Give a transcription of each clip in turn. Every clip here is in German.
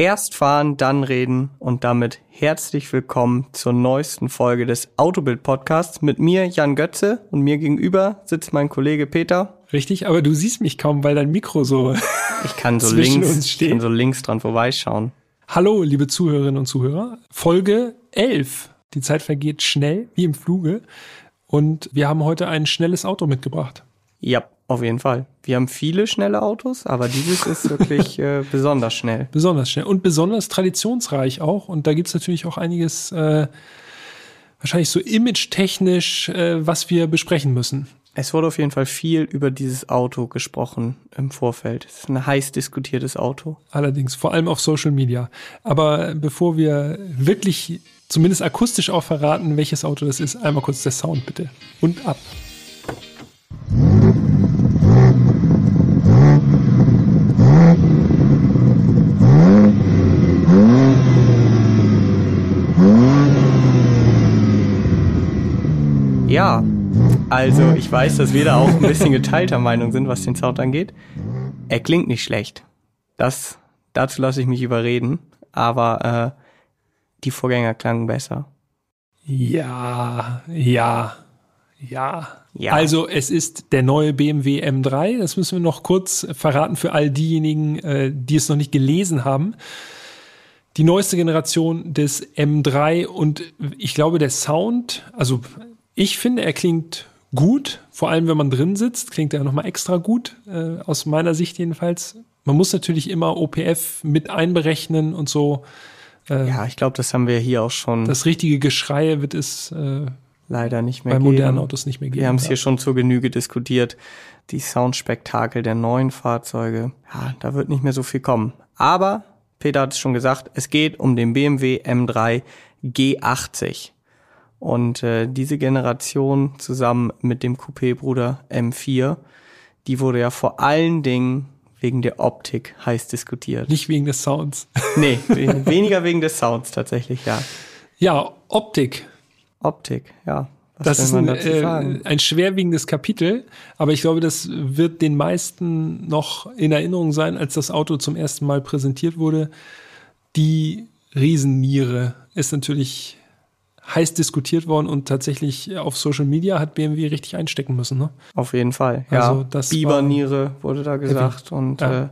Erst fahren, dann reden und damit herzlich willkommen zur neuesten Folge des Autobild Podcasts mit mir Jan Götze und mir gegenüber sitzt mein Kollege Peter. Richtig, aber du siehst mich kaum, weil dein Mikro so ich kann so links, ich kann so links dran vorbeischauen. Hallo, liebe Zuhörerinnen und Zuhörer. Folge 11. Die Zeit vergeht schnell, wie im Fluge. Und wir haben heute ein schnelles Auto mitgebracht. Ja, auf jeden Fall. Wir haben viele schnelle Autos, aber dieses ist wirklich äh, besonders schnell. Besonders schnell und besonders traditionsreich auch. Und da gibt's natürlich auch einiges, äh, wahrscheinlich so image-technisch, äh, was wir besprechen müssen. Es wurde auf jeden Fall viel über dieses Auto gesprochen im Vorfeld. Es ist ein heiß diskutiertes Auto. Allerdings, vor allem auf Social Media. Aber bevor wir wirklich zumindest akustisch auch verraten, welches Auto das ist, einmal kurz der Sound bitte. Und ab. Ja, also ich weiß, dass wir da auch ein bisschen geteilter Meinung sind, was den Sound angeht. Er klingt nicht schlecht. Das, dazu lasse ich mich überreden. Aber äh, die Vorgänger klangen besser. Ja, ja, ja. Ja. Also es ist der neue BMW M3. Das müssen wir noch kurz verraten für all diejenigen, äh, die es noch nicht gelesen haben. Die neueste Generation des M3 und ich glaube, der Sound, also ich finde, er klingt gut, vor allem wenn man drin sitzt, klingt er nochmal extra gut, äh, aus meiner Sicht jedenfalls. Man muss natürlich immer OPF mit einberechnen und so. Äh, ja, ich glaube, das haben wir hier auch schon. Das richtige Geschrei wird es äh, leider nicht mehr bei geben. modernen Autos nicht mehr geben. Wir haben es hier schon zur Genüge diskutiert. Die Soundspektakel der neuen Fahrzeuge, ja, da wird nicht mehr so viel kommen. Aber Peter hat es schon gesagt, es geht um den BMW M3 G80. Und äh, diese Generation zusammen mit dem Coupé-Bruder M4, die wurde ja vor allen Dingen wegen der Optik heiß diskutiert. Nicht wegen des Sounds. Nee, weniger wegen des Sounds tatsächlich, ja. Ja, Optik. Optik, ja. Was das ist ein, äh, ein schwerwiegendes Kapitel, aber ich glaube, das wird den meisten noch in Erinnerung sein, als das Auto zum ersten Mal präsentiert wurde. Die Riesenniere ist natürlich heiß diskutiert worden und tatsächlich auf Social Media hat BMW richtig einstecken müssen. Ne? Auf jeden Fall. Ja, also das Biberniere wurde da gesagt heavy. und ja. Äh,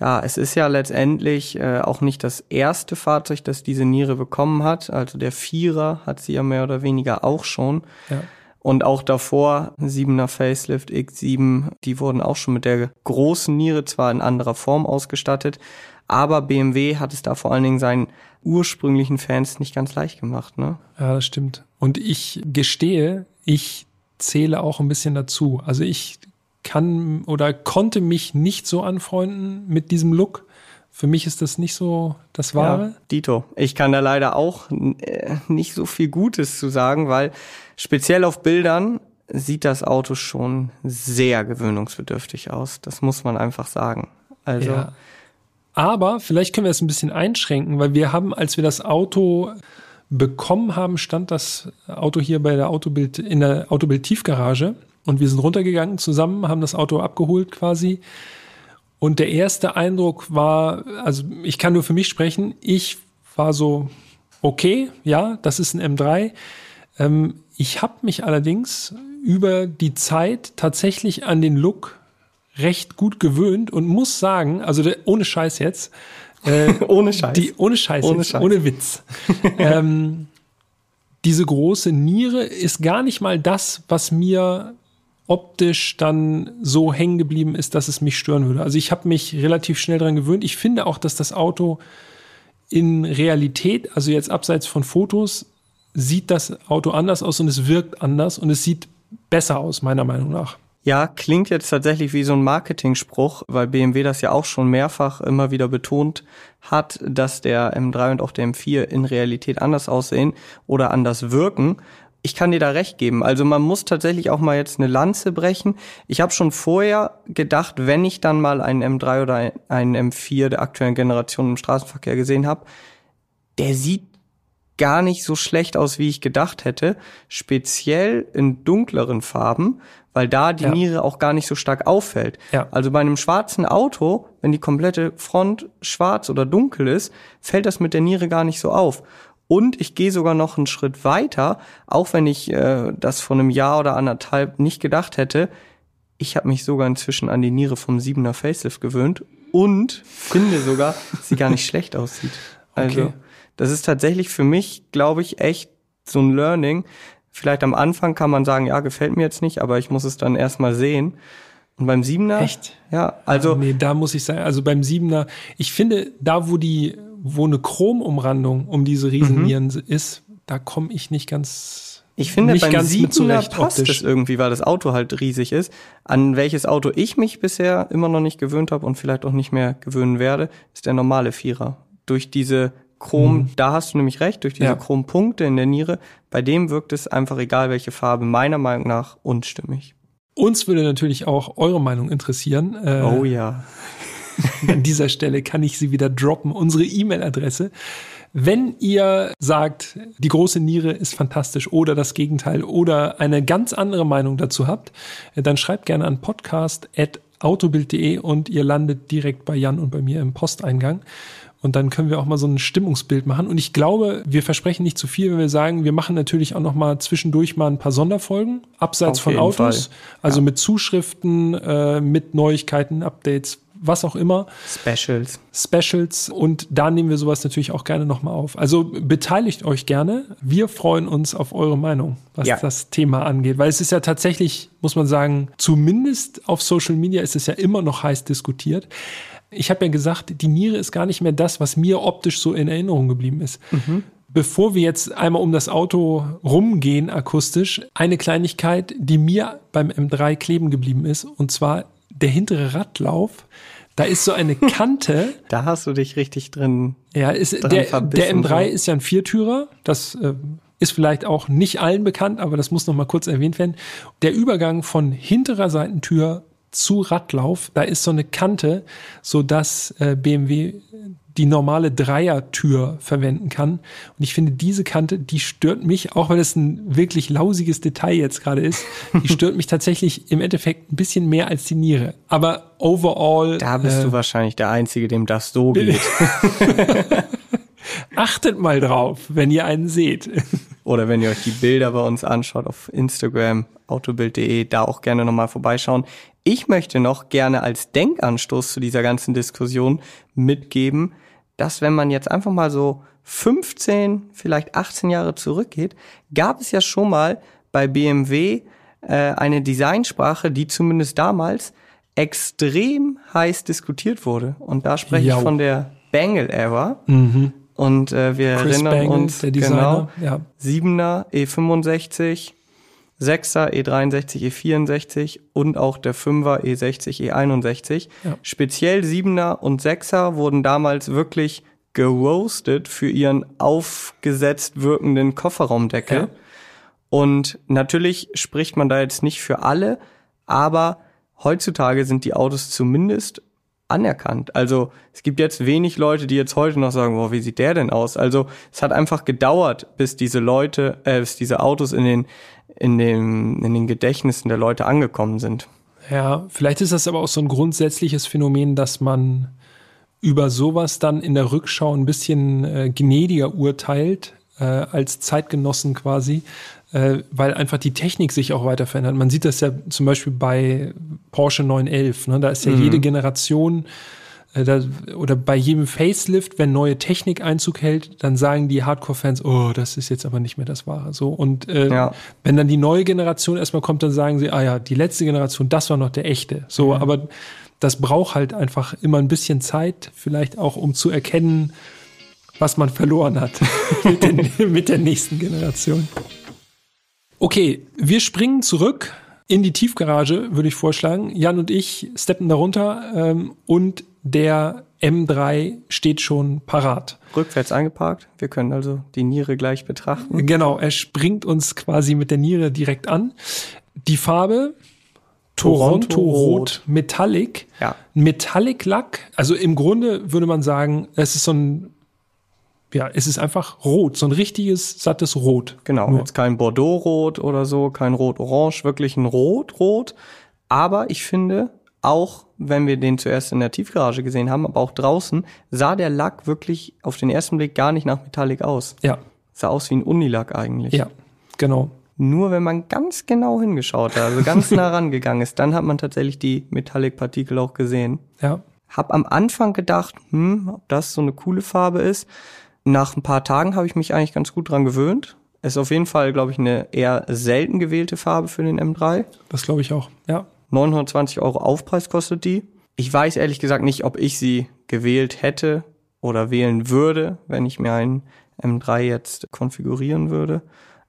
ja, es ist ja letztendlich äh, auch nicht das erste Fahrzeug, das diese Niere bekommen hat. Also der Vierer hat sie ja mehr oder weniger auch schon. Ja. Und auch davor, 7er Facelift X7, die wurden auch schon mit der großen Niere zwar in anderer Form ausgestattet, aber BMW hat es da vor allen Dingen seinen ursprünglichen Fans nicht ganz leicht gemacht, ne? Ja, das stimmt. Und ich gestehe, ich zähle auch ein bisschen dazu. Also ich kann oder konnte mich nicht so anfreunden mit diesem Look. Für mich ist das nicht so das Wahre. Ja, Dito. Ich kann da leider auch äh, nicht so viel Gutes zu sagen, weil speziell auf Bildern sieht das Auto schon sehr gewöhnungsbedürftig aus. Das muss man einfach sagen. Also ja. Aber vielleicht können wir es ein bisschen einschränken, weil wir haben, als wir das Auto bekommen haben, stand das Auto hier bei der Autobild in der Autobild Tiefgarage und wir sind runtergegangen zusammen, haben das Auto abgeholt quasi. Und der erste Eindruck war, also ich kann nur für mich sprechen, ich war so, okay, ja, das ist ein M3. Ähm, ich habe mich allerdings über die Zeit tatsächlich an den Look recht gut gewöhnt und muss sagen, also der, ohne Scheiß jetzt, äh, ohne Scheiß, die, ohne Scheiß, ohne, jetzt, Scheiß. ohne Witz. ähm, diese große Niere ist gar nicht mal das, was mir optisch dann so hängen geblieben ist, dass es mich stören würde. Also ich habe mich relativ schnell dran gewöhnt. Ich finde auch, dass das Auto in Realität, also jetzt abseits von Fotos, sieht das Auto anders aus und es wirkt anders und es sieht besser aus, meiner Meinung nach. Ja, klingt jetzt tatsächlich wie so ein Marketingspruch, weil BMW das ja auch schon mehrfach immer wieder betont hat, dass der M3 und auch der M4 in Realität anders aussehen oder anders wirken. Ich kann dir da recht geben. Also man muss tatsächlich auch mal jetzt eine Lanze brechen. Ich habe schon vorher gedacht, wenn ich dann mal einen M3 oder einen M4 der aktuellen Generation im Straßenverkehr gesehen habe, der sieht gar nicht so schlecht aus, wie ich gedacht hätte. Speziell in dunkleren Farben, weil da die ja. Niere auch gar nicht so stark auffällt. Ja. Also bei einem schwarzen Auto, wenn die komplette Front schwarz oder dunkel ist, fällt das mit der Niere gar nicht so auf. Und ich gehe sogar noch einen Schritt weiter, auch wenn ich äh, das vor einem Jahr oder anderthalb nicht gedacht hätte. Ich habe mich sogar inzwischen an die Niere vom 7er Facelift gewöhnt und finde sogar, dass sie gar nicht schlecht aussieht. Also okay. das ist tatsächlich für mich, glaube ich, echt so ein Learning. Vielleicht am Anfang kann man sagen, ja, gefällt mir jetzt nicht, aber ich muss es dann erstmal sehen. Und beim Siebener? Echt? Ja, also. nee, da muss ich sagen, also beim Siebener, ich finde, da wo die wo eine Chromumrandung um diese Riesennieren mhm. ist, da komme ich nicht ganz. Ich finde, nicht beim ganz Siebener passt optisch. es irgendwie, weil das Auto halt riesig ist. An welches Auto ich mich bisher immer noch nicht gewöhnt habe und vielleicht auch nicht mehr gewöhnen werde, ist der normale Vierer. Durch diese Chrom, mhm. da hast du nämlich recht, durch diese ja. Chrompunkte in der Niere, bei dem wirkt es einfach egal welche Farbe, meiner Meinung nach unstimmig. Uns würde natürlich auch eure Meinung interessieren. Äh, oh ja. An dieser Stelle kann ich sie wieder droppen. Unsere E-Mail-Adresse. Wenn ihr sagt, die große Niere ist fantastisch oder das Gegenteil oder eine ganz andere Meinung dazu habt, dann schreibt gerne an podcast.autobild.de und ihr landet direkt bei Jan und bei mir im Posteingang. Und dann können wir auch mal so ein Stimmungsbild machen. Und ich glaube, wir versprechen nicht zu viel, wenn wir sagen, wir machen natürlich auch noch mal zwischendurch mal ein paar Sonderfolgen, abseits Auf von Autos. Fall. Also mit Zuschriften, äh, mit Neuigkeiten, Updates, was auch immer. Specials. Specials. Und da nehmen wir sowas natürlich auch gerne nochmal auf. Also beteiligt euch gerne. Wir freuen uns auf eure Meinung, was ja. das Thema angeht. Weil es ist ja tatsächlich, muss man sagen, zumindest auf Social Media ist es ja immer noch heiß diskutiert. Ich habe ja gesagt, die Niere ist gar nicht mehr das, was mir optisch so in Erinnerung geblieben ist. Mhm. Bevor wir jetzt einmal um das Auto rumgehen akustisch, eine Kleinigkeit, die mir beim M3 kleben geblieben ist, und zwar der hintere Radlauf, da ist so eine Kante. da hast du dich richtig drin. Ja, ist, der, der M3 ist ja ein Viertürer. Das äh, ist vielleicht auch nicht allen bekannt, aber das muss noch mal kurz erwähnt werden. Der Übergang von hinterer Seitentür zu Radlauf, da ist so eine Kante, so dass äh, BMW die normale Dreiertür verwenden kann. Und ich finde, diese Kante, die stört mich, auch weil es ein wirklich lausiges Detail jetzt gerade ist, die stört mich tatsächlich im Endeffekt ein bisschen mehr als die Niere. Aber overall. Da bist äh, du wahrscheinlich der Einzige, dem das so geht. Achtet mal drauf, wenn ihr einen seht. Oder wenn ihr euch die Bilder bei uns anschaut auf Instagram, autobild.de, da auch gerne nochmal vorbeischauen. Ich möchte noch gerne als Denkanstoß zu dieser ganzen Diskussion mitgeben, dass wenn man jetzt einfach mal so 15, vielleicht 18 Jahre zurückgeht, gab es ja schon mal bei BMW äh, eine Designsprache, die zumindest damals extrem heiß diskutiert wurde. Und da spreche Jau. ich von der Bangle-Era. Mhm. Und äh, wir Chris erinnern Bangle, uns genau ja. 7er E65, 6er E63, E64 und auch der 5er E60, E61. Ja. Speziell 7er und 6er wurden damals wirklich geroastet für ihren aufgesetzt wirkenden Kofferraumdeckel. Ja. Und natürlich spricht man da jetzt nicht für alle, aber heutzutage sind die Autos zumindest anerkannt. Also es gibt jetzt wenig Leute, die jetzt heute noch sagen, boah, wie sieht der denn aus? Also es hat einfach gedauert, bis diese Leute, äh, bis diese Autos in den in, dem, in den Gedächtnissen der Leute angekommen sind. Ja, vielleicht ist das aber auch so ein grundsätzliches Phänomen, dass man über sowas dann in der Rückschau ein bisschen äh, gnädiger urteilt, äh, als Zeitgenossen quasi, äh, weil einfach die Technik sich auch weiter verändert. Man sieht das ja zum Beispiel bei Porsche 911, ne? da ist ja mhm. jede Generation äh, da, oder bei jedem Facelift, wenn neue Technik Einzug hält, dann sagen die Hardcore-Fans, oh, das ist jetzt aber nicht mehr das Wahre. So und äh, ja. wenn dann die neue Generation erstmal kommt, dann sagen sie, ah ja, die letzte Generation, das war noch der echte. So, mhm. aber das braucht halt einfach immer ein bisschen Zeit, vielleicht auch um zu erkennen, was man verloren hat mit, den, mit der nächsten Generation. Okay, wir springen zurück in die Tiefgarage, würde ich vorschlagen. Jan und ich steppen darunter ähm, und der M3 steht schon parat. Rückwärts eingeparkt. Wir können also die Niere gleich betrachten. Genau, er springt uns quasi mit der Niere direkt an. Die Farbe Toronto, Toronto Rot, Rot Metallic. Ja. Metallic Lack. Also im Grunde würde man sagen, es ist so ein ja, es ist einfach rot, so ein richtiges, sattes Rot. Genau, Nur. jetzt kein Bordeaux-Rot oder so, kein Rot-Orange, wirklich ein Rot-Rot. Aber ich finde, auch wenn wir den zuerst in der Tiefgarage gesehen haben, aber auch draußen, sah der Lack wirklich auf den ersten Blick gar nicht nach Metallic aus. Ja. Sah aus wie ein Unilack eigentlich. Ja, genau. Nur wenn man ganz genau hingeschaut hat, also ganz nah rangegangen ist, dann hat man tatsächlich die Metallic-Partikel auch gesehen. Ja. Hab am Anfang gedacht, hm, ob das so eine coole Farbe ist. Nach ein paar Tagen habe ich mich eigentlich ganz gut dran gewöhnt. Ist auf jeden Fall, glaube ich, eine eher selten gewählte Farbe für den M3. Das glaube ich auch, ja. 920 Euro Aufpreis kostet die. Ich weiß ehrlich gesagt nicht, ob ich sie gewählt hätte oder wählen würde, wenn ich mir einen M3 jetzt konfigurieren würde.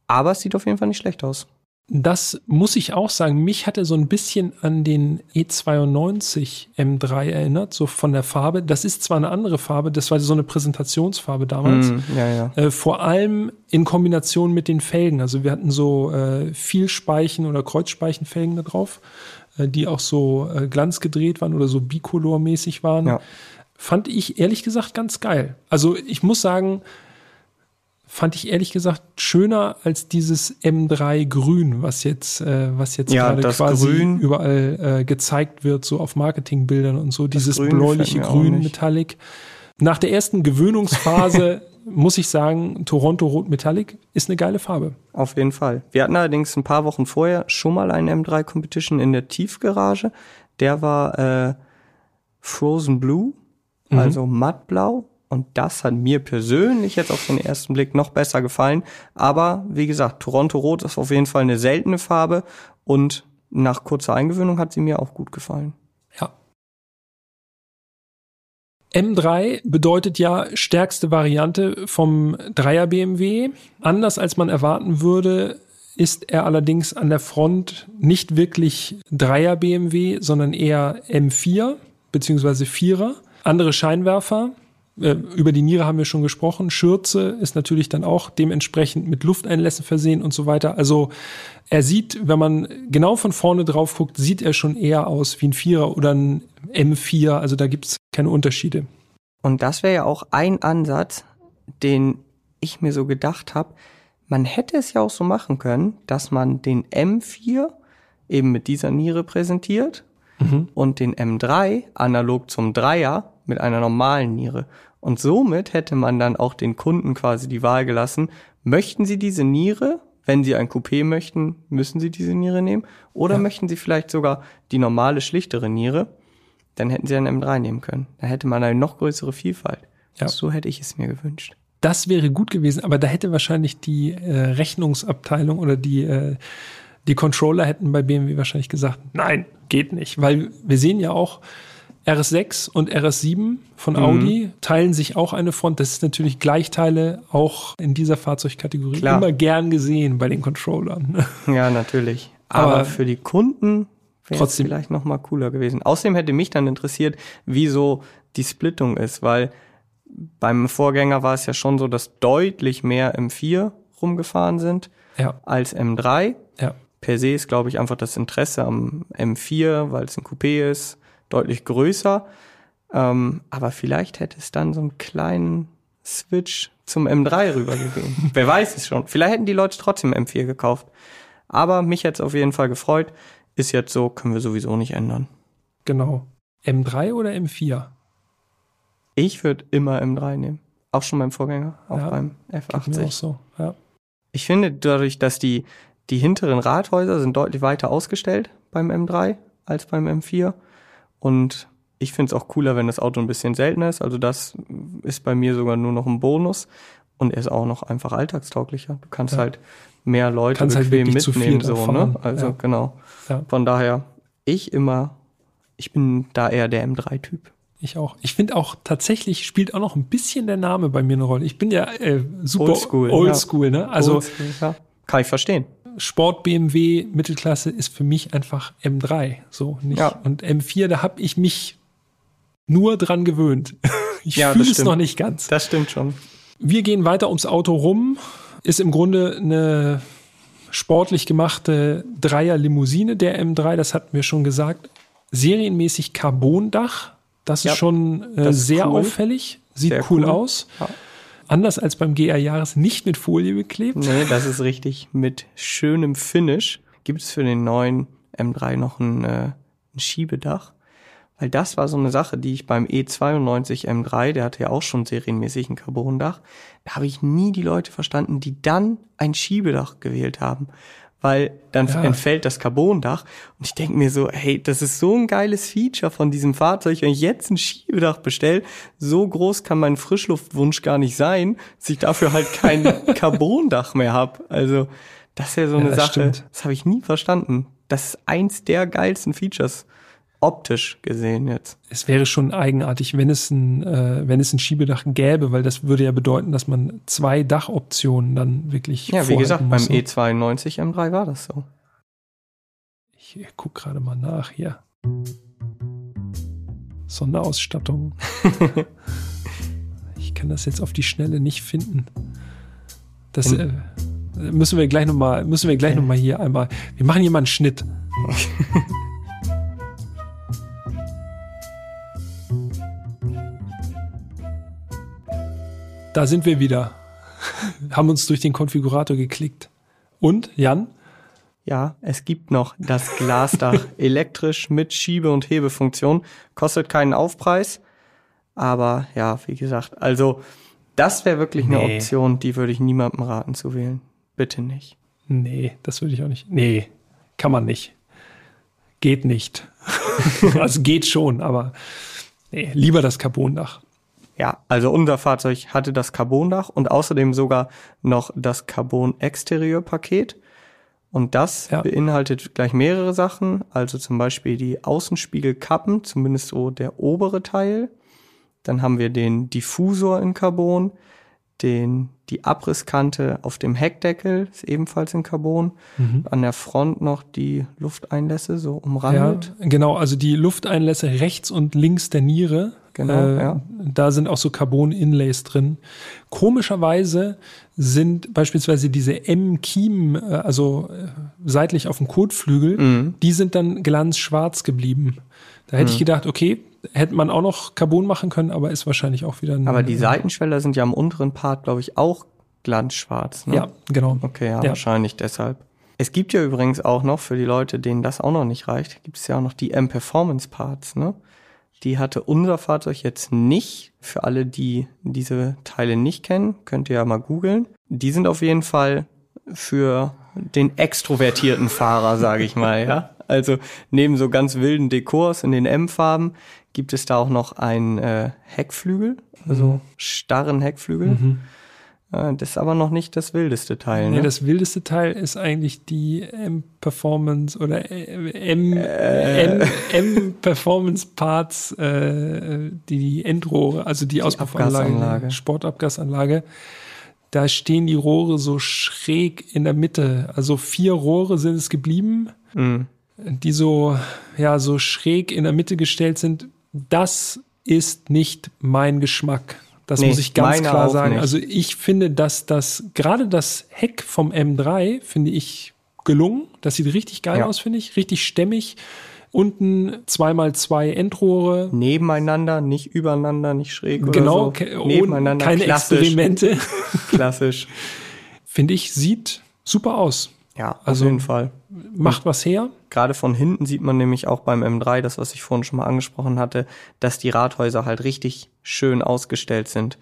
Aber es sieht auf jeden Fall nicht schlecht aus. Das muss ich auch sagen. Mich hat er so ein bisschen an den E92 M3 erinnert, so von der Farbe. Das ist zwar eine andere Farbe, das war so eine Präsentationsfarbe damals. Mm, ja, ja. Äh, vor allem in Kombination mit den Felgen. Also wir hatten so äh, Vielspeichen- oder Kreuzspeichenfelgen da drauf, äh, die auch so äh, glanzgedreht waren oder so bicolormäßig waren. Ja. Fand ich ehrlich gesagt ganz geil. Also ich muss sagen, fand ich ehrlich gesagt schöner als dieses M3 Grün, was jetzt, äh, was jetzt ja, gerade quasi Grün, überall äh, gezeigt wird, so auf Marketingbildern und so. Dieses Grün bläuliche Grün Metallic. Nach der ersten Gewöhnungsphase muss ich sagen, Toronto Rot Metallic ist eine geile Farbe. Auf jeden Fall. Wir hatten allerdings ein paar Wochen vorher schon mal einen M3 Competition in der Tiefgarage. Der war äh, Frozen Blue, mhm. also mattblau und das hat mir persönlich jetzt auf den ersten Blick noch besser gefallen. Aber wie gesagt, Toronto Rot ist auf jeden Fall eine seltene Farbe und nach kurzer Eingewöhnung hat sie mir auch gut gefallen. Ja. M3 bedeutet ja stärkste Variante vom Dreier BMW. Anders als man erwarten würde, ist er allerdings an der Front nicht wirklich Dreier BMW, sondern eher M4 beziehungsweise Vierer. Andere Scheinwerfer, über die Niere haben wir schon gesprochen. Schürze ist natürlich dann auch dementsprechend mit Lufteinlässen versehen und so weiter. Also er sieht, wenn man genau von vorne drauf guckt, sieht er schon eher aus wie ein Vierer oder ein M4. Also da gibt es keine Unterschiede. Und das wäre ja auch ein Ansatz, den ich mir so gedacht habe. Man hätte es ja auch so machen können, dass man den M4 eben mit dieser Niere präsentiert mhm. und den M3 analog zum Dreier mit einer normalen Niere. Und somit hätte man dann auch den Kunden quasi die Wahl gelassen, möchten sie diese Niere, wenn sie ein Coupé möchten, müssen sie diese Niere nehmen, oder ja. möchten sie vielleicht sogar die normale, schlichtere Niere, dann hätten sie einen M3 nehmen können. Da hätte man eine noch größere Vielfalt. Ja. So hätte ich es mir gewünscht. Das wäre gut gewesen, aber da hätte wahrscheinlich die äh, Rechnungsabteilung oder die, äh, die Controller hätten bei BMW wahrscheinlich gesagt, nein, geht nicht, weil wir sehen ja auch, RS6 und RS7 von mhm. Audi teilen sich auch eine Front. Das ist natürlich Gleichteile auch in dieser Fahrzeugkategorie Klar. immer gern gesehen bei den Controllern. Ja, natürlich. Aber, Aber für die Kunden wäre es vielleicht noch mal cooler gewesen. Außerdem hätte mich dann interessiert, wieso die Splittung ist, weil beim Vorgänger war es ja schon so, dass deutlich mehr M4 rumgefahren sind ja. als M3. Ja. Per se ist, glaube ich, einfach das Interesse am M4, weil es ein Coupé ist, deutlich größer. Ähm, aber vielleicht hätte es dann so einen kleinen Switch zum M3 rübergegeben. Wer weiß es schon. Vielleicht hätten die Leute trotzdem M4 gekauft. Aber mich hätte es auf jeden Fall gefreut. Ist jetzt so, können wir sowieso nicht ändern. Genau. M3 oder M4? Ich würde immer M3 nehmen. Auch schon beim Vorgänger, auch ja, beim F80. Auch so, ja. Ich finde dadurch, dass die, die hinteren Rathäuser sind deutlich weiter ausgestellt beim M3 als beim M4. Und ich finde es auch cooler, wenn das Auto ein bisschen seltener ist. Also das ist bei mir sogar nur noch ein Bonus. Und er ist auch noch einfach alltagstauglicher. Du kannst ja. halt mehr Leute kannst halt bequem halt mitnehmen, so, ne? Also ja. genau. Ja. Von daher, ich immer, ich bin da eher der M3-Typ. Ich auch. Ich finde auch tatsächlich spielt auch noch ein bisschen der Name bei mir eine Rolle. Ich bin ja äh, super oldschool, oldschool ne? Also oldschool, kann ich verstehen. Sport BMW Mittelklasse ist für mich einfach M3, so nicht. Ja. Und M4, da habe ich mich nur dran gewöhnt. Ich ja, fühle es noch nicht ganz. Das stimmt schon. Wir gehen weiter ums Auto rum. Ist im Grunde eine sportlich gemachte Dreier-Limousine der M3, das hatten wir schon gesagt. Serienmäßig Carbondach. Das ja, ist schon äh, das ist sehr cool. auffällig. Sieht sehr cool, cool, aus. Ja. Anders als beim GR Jahres nicht mit Folie beklebt. Nee, das ist richtig. Mit schönem Finish gibt es für den neuen M3 noch ein, äh, ein Schiebedach. Weil das war so eine Sache, die ich beim E92 M3, der hatte ja auch schon serienmäßig ein Carbondach, da habe ich nie die Leute verstanden, die dann ein Schiebedach gewählt haben. Weil dann ja. entfällt das Carbondach und ich denke mir so, hey, das ist so ein geiles Feature von diesem Fahrzeug. Wenn ich jetzt ein Schiebedach bestelle, so groß kann mein Frischluftwunsch gar nicht sein, dass ich dafür halt kein Carbondach mehr habe. Also das ist ja so eine ja, Sache, stimmt. das habe ich nie verstanden. Das ist eins der geilsten Features optisch gesehen jetzt. Es wäre schon eigenartig, wenn es ein, äh, wenn es ein Schiebedach gäbe, weil das würde ja bedeuten, dass man zwei Dachoptionen dann wirklich. Ja, wie gesagt, muss. beim E92 M3 war das so. Ich guck gerade mal nach hier. Sonderausstattung. ich kann das jetzt auf die Schnelle nicht finden. Das äh, müssen wir gleich nochmal, müssen wir gleich noch hier einmal. Wir machen hier mal einen Schnitt. Da sind wir wieder. Haben uns durch den Konfigurator geklickt. Und, Jan? Ja, es gibt noch das Glasdach elektrisch mit Schiebe- und Hebefunktion. Kostet keinen Aufpreis. Aber ja, wie gesagt, also das wäre wirklich nee. eine Option, die würde ich niemandem raten zu wählen. Bitte nicht. Nee, das würde ich auch nicht. Nee, kann man nicht. Geht nicht. also geht schon, aber nee, lieber das Carbondach. Ja, also unser Fahrzeug hatte das Carbondach und außerdem sogar noch das Carbon-Exterieur-Paket. Und das ja. beinhaltet gleich mehrere Sachen, also zum Beispiel die Außenspiegelkappen, zumindest so der obere Teil. Dann haben wir den Diffusor in Carbon, den, die Abrisskante auf dem Heckdeckel ist ebenfalls in Carbon. Mhm. An der Front noch die Lufteinlässe so umrandet. Ja, genau, also die Lufteinlässe rechts und links der Niere Genau, äh, ja. Da sind auch so Carbon-Inlays drin. Komischerweise sind beispielsweise diese M-Kiemen, äh, also äh, seitlich auf dem Kotflügel, mhm. die sind dann glanzschwarz geblieben. Da hätte mhm. ich gedacht, okay, hätte man auch noch Carbon machen können, aber ist wahrscheinlich auch wieder ein, Aber die Seitenschwelle sind ja am unteren Part, glaube ich, auch glanzschwarz. Ne? Ja, genau. Okay, ja, ja, wahrscheinlich deshalb. Es gibt ja übrigens auch noch, für die Leute, denen das auch noch nicht reicht, gibt es ja auch noch die M-Performance-Parts, ne? Die hatte unser Fahrzeug jetzt nicht. Für alle, die diese Teile nicht kennen, könnt ihr ja mal googeln. Die sind auf jeden Fall für den extrovertierten Fahrer, sage ich mal, ja. Also neben so ganz wilden Dekors in den M-Farben gibt es da auch noch einen äh, Heckflügel, also mhm. starren Heckflügel. Mhm. Das ist aber noch nicht das wildeste Teil. Ne? Nee, das wildeste Teil ist eigentlich die M-Performance oder M, äh. M, Performance Parts, äh, die Endrohre, also die, die Auspuffanlage, Sportabgasanlage. Da stehen die Rohre so schräg in der Mitte. Also vier Rohre sind es geblieben, mhm. Die so, ja, so schräg in der Mitte gestellt sind. Das ist nicht mein Geschmack. Das nee, muss ich ganz klar sagen. Nicht. Also ich finde, dass das, gerade das Heck vom M3 finde ich gelungen. Das sieht richtig geil ja. aus, finde ich. Richtig stämmig. Unten zweimal zwei Endrohre. Nebeneinander, nicht übereinander, nicht schräg genau, oder so. Nebeneinander, keine klassisch. Experimente. klassisch. Finde ich, sieht super aus. Ja, auf also, jeden Fall. Macht was her. Gerade von hinten sieht man nämlich auch beim M3, das, was ich vorhin schon mal angesprochen hatte, dass die Rathäuser halt richtig schön ausgestellt sind.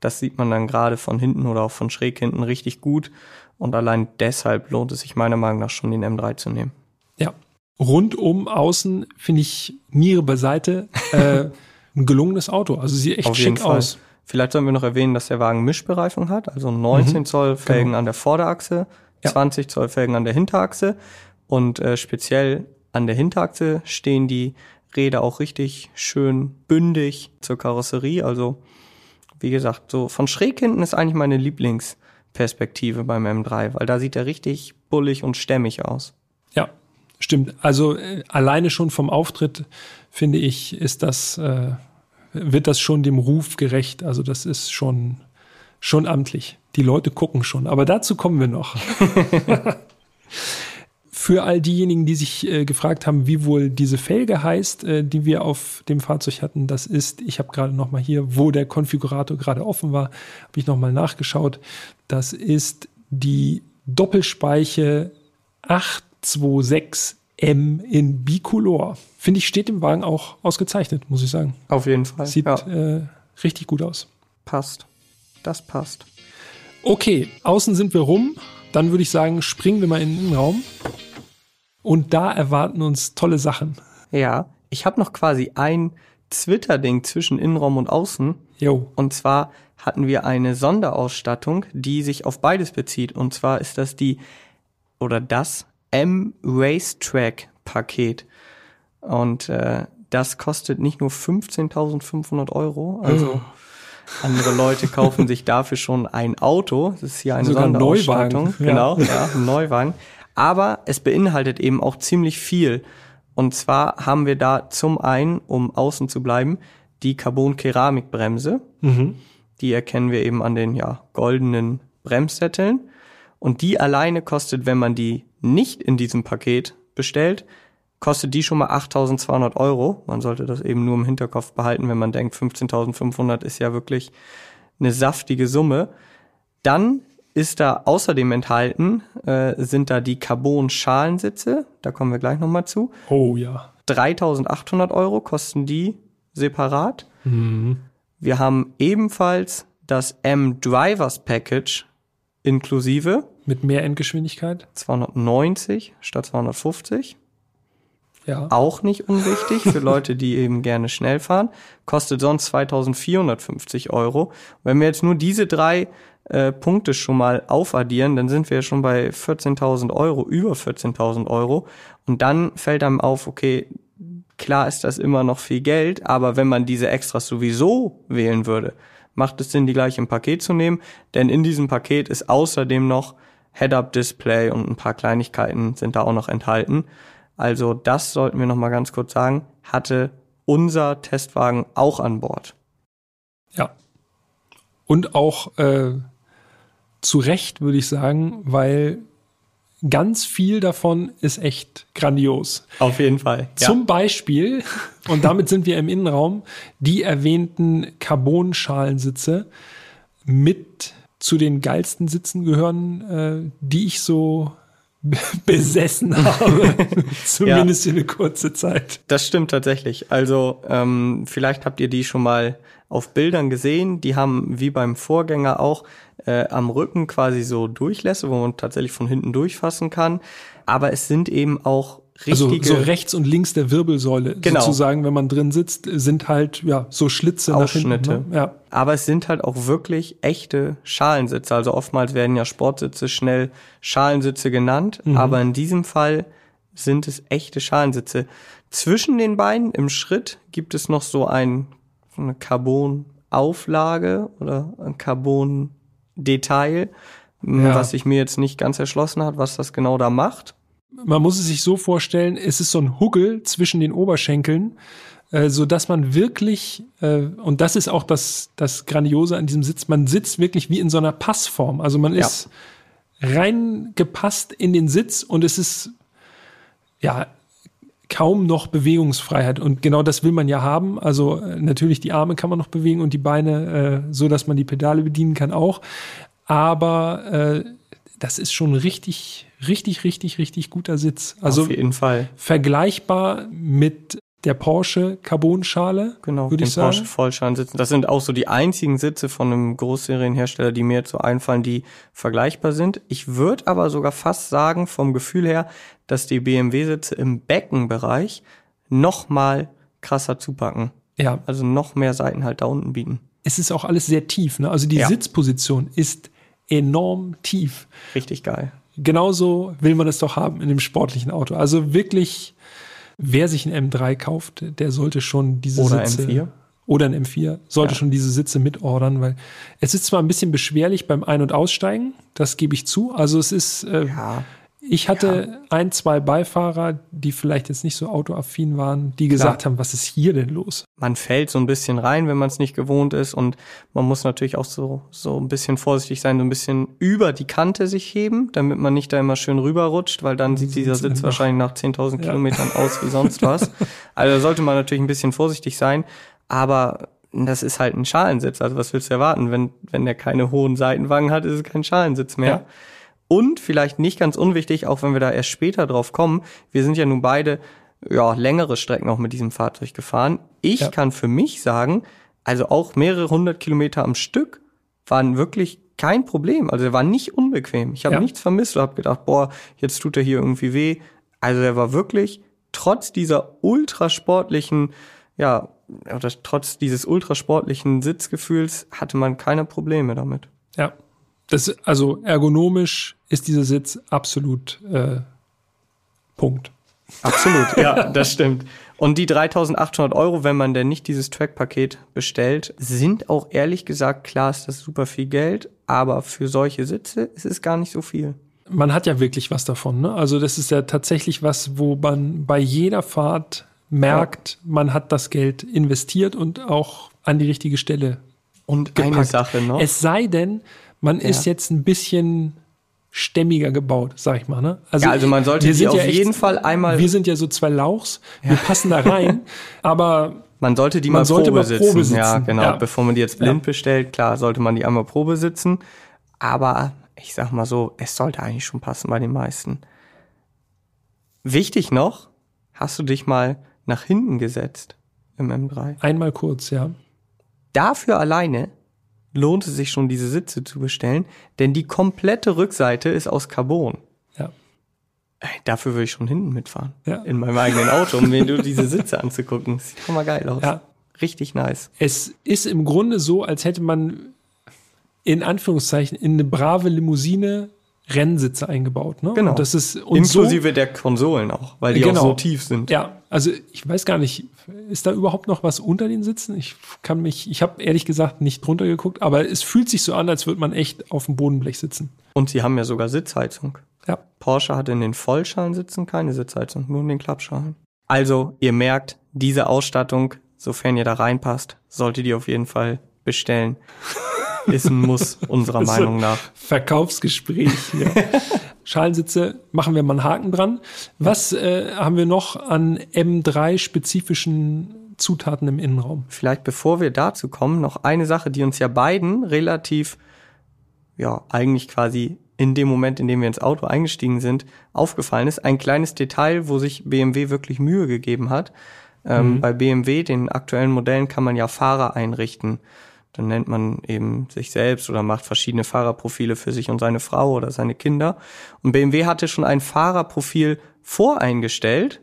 Das sieht man dann gerade von hinten oder auch von schräg hinten richtig gut. Und allein deshalb lohnt es sich meiner Meinung nach schon den M3 zu nehmen. Ja. Rundum außen finde ich Niere beiseite äh, ein gelungenes Auto. Also sieht echt Auf schick aus. Vielleicht sollen wir noch erwähnen, dass der Wagen Mischbereifung hat, also 19 mhm, Zoll Felgen genau. an der Vorderachse, ja. 20 Zoll Felgen an der Hinterachse und äh, speziell an der Hinterachse stehen die Räder auch richtig schön bündig zur Karosserie. Also wie gesagt, so von schräg hinten ist eigentlich meine Lieblingsperspektive beim M3, weil da sieht er richtig bullig und stämmig aus. Ja, stimmt. Also äh, alleine schon vom Auftritt finde ich, ist das äh, wird das schon dem Ruf gerecht. Also das ist schon schon amtlich. Die Leute gucken schon, aber dazu kommen wir noch. Für all diejenigen, die sich äh, gefragt haben, wie wohl diese Felge heißt, äh, die wir auf dem Fahrzeug hatten, das ist, ich habe gerade noch mal hier, wo der Konfigurator gerade offen war, habe ich noch mal nachgeschaut. Das ist die Doppelspeiche 826M in Bicolor. Finde ich, steht im Wagen auch ausgezeichnet, muss ich sagen. Auf jeden Fall. Sieht ja. äh, richtig gut aus. Passt. Das passt. Okay, außen sind wir rum. Dann würde ich sagen, springen wir mal in den Innenraum. Und da erwarten uns tolle Sachen. Ja, ich habe noch quasi ein Twitter-Ding zwischen Innenraum und Außen. Jo. Und zwar hatten wir eine Sonderausstattung, die sich auf beides bezieht. Und zwar ist das die oder das M Racetrack Paket. Und äh, das kostet nicht nur 15.500 Euro, also oh. Andere Leute kaufen sich dafür schon ein Auto. Das ist hier eine Sogar Sonderausstattung. Neuwagen. Genau, ja. ein Neuwagen. Aber es beinhaltet eben auch ziemlich viel. Und zwar haben wir da zum einen, um außen zu bleiben, die Carbon-Keramikbremse. Mhm. Die erkennen wir eben an den ja, goldenen Bremssätteln. Und die alleine kostet, wenn man die nicht in diesem Paket bestellt, kostet die schon mal 8.200 Euro. Man sollte das eben nur im Hinterkopf behalten, wenn man denkt, 15.500 ist ja wirklich eine saftige Summe. Dann ist da außerdem enthalten, äh, sind da die Carbon-Schalensitze. Da kommen wir gleich nochmal zu. Oh ja. 3.800 Euro kosten die separat. Mhm. Wir haben ebenfalls das M-Drivers Package inklusive. Mit mehr Endgeschwindigkeit? 290 statt 250. Ja. Auch nicht unwichtig für Leute, die eben gerne schnell fahren. Kostet sonst 2450 Euro. Wenn wir jetzt nur diese drei äh, Punkte schon mal aufaddieren, dann sind wir ja schon bei 14.000 Euro, über 14.000 Euro. Und dann fällt einem auf, okay, klar ist das immer noch viel Geld, aber wenn man diese Extras sowieso wählen würde, macht es Sinn, die gleich im Paket zu nehmen. Denn in diesem Paket ist außerdem noch Head-Up-Display und ein paar Kleinigkeiten sind da auch noch enthalten. Also das sollten wir noch mal ganz kurz sagen, hatte unser Testwagen auch an Bord. Ja. Und auch äh, zu Recht, würde ich sagen, weil ganz viel davon ist echt grandios. Auf jeden Fall. Ja. Zum Beispiel, und damit sind wir im Innenraum, die erwähnten Carbonschalensitze mit zu den geilsten Sitzen gehören, äh, die ich so besessen habe. Zumindest ja. für eine kurze Zeit. Das stimmt tatsächlich. Also ähm, vielleicht habt ihr die schon mal auf Bildern gesehen. Die haben wie beim Vorgänger auch äh, am Rücken quasi so Durchlässe, wo man tatsächlich von hinten durchfassen kann. Aber es sind eben auch. Also so rechts und links der Wirbelsäule genau. sozusagen, wenn man drin sitzt, sind halt ja so Schlitze Ausschnitte. Nach hinten, ne? ja. Aber es sind halt auch wirklich echte Schalensitze. Also oftmals werden ja Sportsitze schnell Schalensitze genannt, mhm. aber in diesem Fall sind es echte Schalensitze. Zwischen den beiden im Schritt gibt es noch so ein, eine Carbon-Auflage oder ein Carbon-Detail, ja. was sich mir jetzt nicht ganz erschlossen hat, was das genau da macht man muss es sich so vorstellen, es ist so ein Huggel zwischen den Oberschenkeln, äh, so dass man wirklich, äh, und das ist auch das, das Grandiose an diesem Sitz, man sitzt wirklich wie in so einer Passform. Also man ja. ist reingepasst in den Sitz und es ist, ja, kaum noch Bewegungsfreiheit. Und genau das will man ja haben. Also äh, natürlich die Arme kann man noch bewegen und die Beine, äh, so dass man die Pedale bedienen kann auch. Aber äh, das ist schon richtig, richtig, richtig, richtig guter Sitz. Also auf jeden Fall. Vergleichbar mit der Porsche Carbonschale, genau, würde ich sagen. Porsche Vollschalen sitzen. Das sind auch so die einzigen Sitze von einem Großserienhersteller, die mir jetzt so einfallen, die vergleichbar sind. Ich würde aber sogar fast sagen, vom Gefühl her, dass die BMW-Sitze im Beckenbereich noch mal krasser zupacken. Ja. Also noch mehr Seiten halt da unten bieten. Es ist auch alles sehr tief. Ne? Also die ja. Sitzposition ist enorm tief. Richtig geil. Genauso will man es doch haben in dem sportlichen Auto. Also wirklich, wer sich ein M3 kauft, der sollte schon diese oder Sitze M4. oder ein M4 sollte ja. schon diese Sitze mitordern, weil es ist zwar ein bisschen beschwerlich beim Ein- und Aussteigen, das gebe ich zu. Also es ist äh, ja. Ich hatte ja. ein, zwei Beifahrer, die vielleicht jetzt nicht so autoaffin waren, die gesagt Klar. haben, was ist hier denn los? Man fällt so ein bisschen rein, wenn man es nicht gewohnt ist und man muss natürlich auch so, so ein bisschen vorsichtig sein, so ein bisschen über die Kante sich heben, damit man nicht da immer schön rüberrutscht, weil dann sieht dieser Sitz wahrscheinlich nach 10.000 ja. Kilometern aus wie sonst was. Also da sollte man natürlich ein bisschen vorsichtig sein, aber das ist halt ein Schalensitz. Also was willst du erwarten? Wenn, wenn der keine hohen Seitenwagen hat, ist es kein Schalensitz mehr. Ja. Und vielleicht nicht ganz unwichtig, auch wenn wir da erst später drauf kommen, wir sind ja nun beide ja, längere Strecken auch mit diesem Fahrzeug gefahren. Ich ja. kann für mich sagen, also auch mehrere hundert Kilometer am Stück waren wirklich kein Problem. Also er war nicht unbequem. Ich habe ja. nichts vermisst und habe gedacht, boah, jetzt tut er hier irgendwie weh. Also er war wirklich trotz dieser ultrasportlichen, ja, oder trotz dieses ultrasportlichen Sitzgefühls hatte man keine Probleme damit. Ja, das, also ergonomisch ist dieser Sitz absolut äh, Punkt. Absolut, ja, das stimmt. Und die 3800 Euro, wenn man denn nicht dieses Track-Paket bestellt, sind auch ehrlich gesagt, klar ist das super viel Geld, aber für solche Sitze ist es gar nicht so viel. Man hat ja wirklich was davon, ne? Also das ist ja tatsächlich was, wo man bei jeder Fahrt merkt, ja. man hat das Geld investiert und auch an die richtige Stelle. Und gepackt. eine Sache noch. Es sei denn, man ja. ist jetzt ein bisschen stämmiger gebaut, sag ich mal. Ne? Also, ja, also man sollte wir auf ja jeden echt, Fall einmal. Wir sind ja so zwei Lauchs, ja. wir passen da rein, aber man sollte die man mal sollte Probe, sitzen. Probe sitzen. Ja, genau. Ja. Bevor man die jetzt blind bestellt, klar, sollte man die einmal Probe sitzen. Aber ich sag mal so, es sollte eigentlich schon passen bei den meisten. Wichtig noch, hast du dich mal nach hinten gesetzt im M3? Einmal kurz, ja. Dafür alleine lohnt es sich schon, diese Sitze zu bestellen, denn die komplette Rückseite ist aus Carbon. Ja. Dafür würde ich schon hinten mitfahren. Ja. In meinem eigenen Auto, um mir nur diese Sitze anzugucken. Sieht schon mal geil aus. Ja. Richtig nice. Es ist im Grunde so, als hätte man in Anführungszeichen in eine brave Limousine Rennsitze eingebaut. Ne? Genau. Und das ist, und Inklusive so, der Konsolen auch, weil die genau. auch so tief sind. Ja, also ich weiß gar nicht, ist da überhaupt noch was unter den Sitzen? Ich kann mich, ich habe ehrlich gesagt nicht drunter geguckt, aber es fühlt sich so an, als würde man echt auf dem Bodenblech sitzen. Und sie haben ja sogar Sitzheizung. Ja. Porsche hat in den Vollschalensitzen keine Sitzheizung, nur in den Klappschalen. Also, ihr merkt, diese Ausstattung, sofern ihr da reinpasst, solltet ihr auf jeden Fall bestellen ist ein Muss unserer Meinung nach. Verkaufsgespräch. Ja. Schalensitze machen wir mal einen Haken dran. Was äh, haben wir noch an M3-spezifischen Zutaten im Innenraum? Vielleicht bevor wir dazu kommen, noch eine Sache, die uns ja beiden relativ, ja, eigentlich quasi in dem Moment, in dem wir ins Auto eingestiegen sind, aufgefallen ist. Ein kleines Detail, wo sich BMW wirklich Mühe gegeben hat. Ähm, mhm. Bei BMW, den aktuellen Modellen, kann man ja Fahrer einrichten. Dann nennt man eben sich selbst oder macht verschiedene Fahrerprofile für sich und seine Frau oder seine Kinder. Und BMW hatte schon ein Fahrerprofil voreingestellt.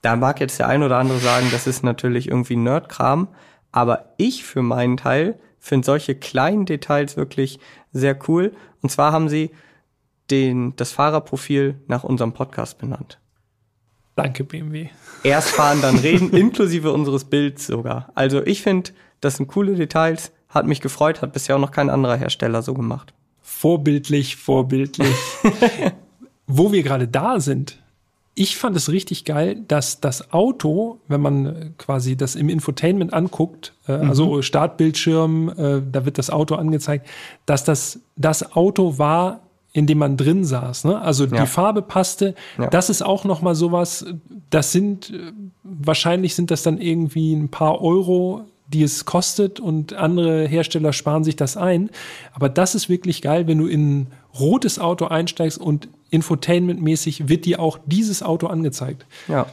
Da mag jetzt der ein oder andere sagen, das ist natürlich irgendwie Nerdkram. Aber ich für meinen Teil finde solche kleinen Details wirklich sehr cool. Und zwar haben sie den, das Fahrerprofil nach unserem Podcast benannt. Danke, BMW. Erst fahren, dann reden, inklusive unseres Bilds sogar. Also ich finde, das sind coole Details, hat mich gefreut, hat bisher auch noch kein anderer Hersteller so gemacht. Vorbildlich, vorbildlich. Wo wir gerade da sind, ich fand es richtig geil, dass das Auto, wenn man quasi das im Infotainment anguckt, äh, mhm. also Startbildschirm, äh, da wird das Auto angezeigt, dass das das Auto war, in dem man drin saß. Ne? Also ja. die Farbe passte. Ja. Das ist auch noch mal sowas. Das sind äh, wahrscheinlich sind das dann irgendwie ein paar Euro die es kostet und andere Hersteller sparen sich das ein. Aber das ist wirklich geil, wenn du in ein rotes Auto einsteigst und infotainmentmäßig wird dir auch dieses Auto angezeigt. Ja.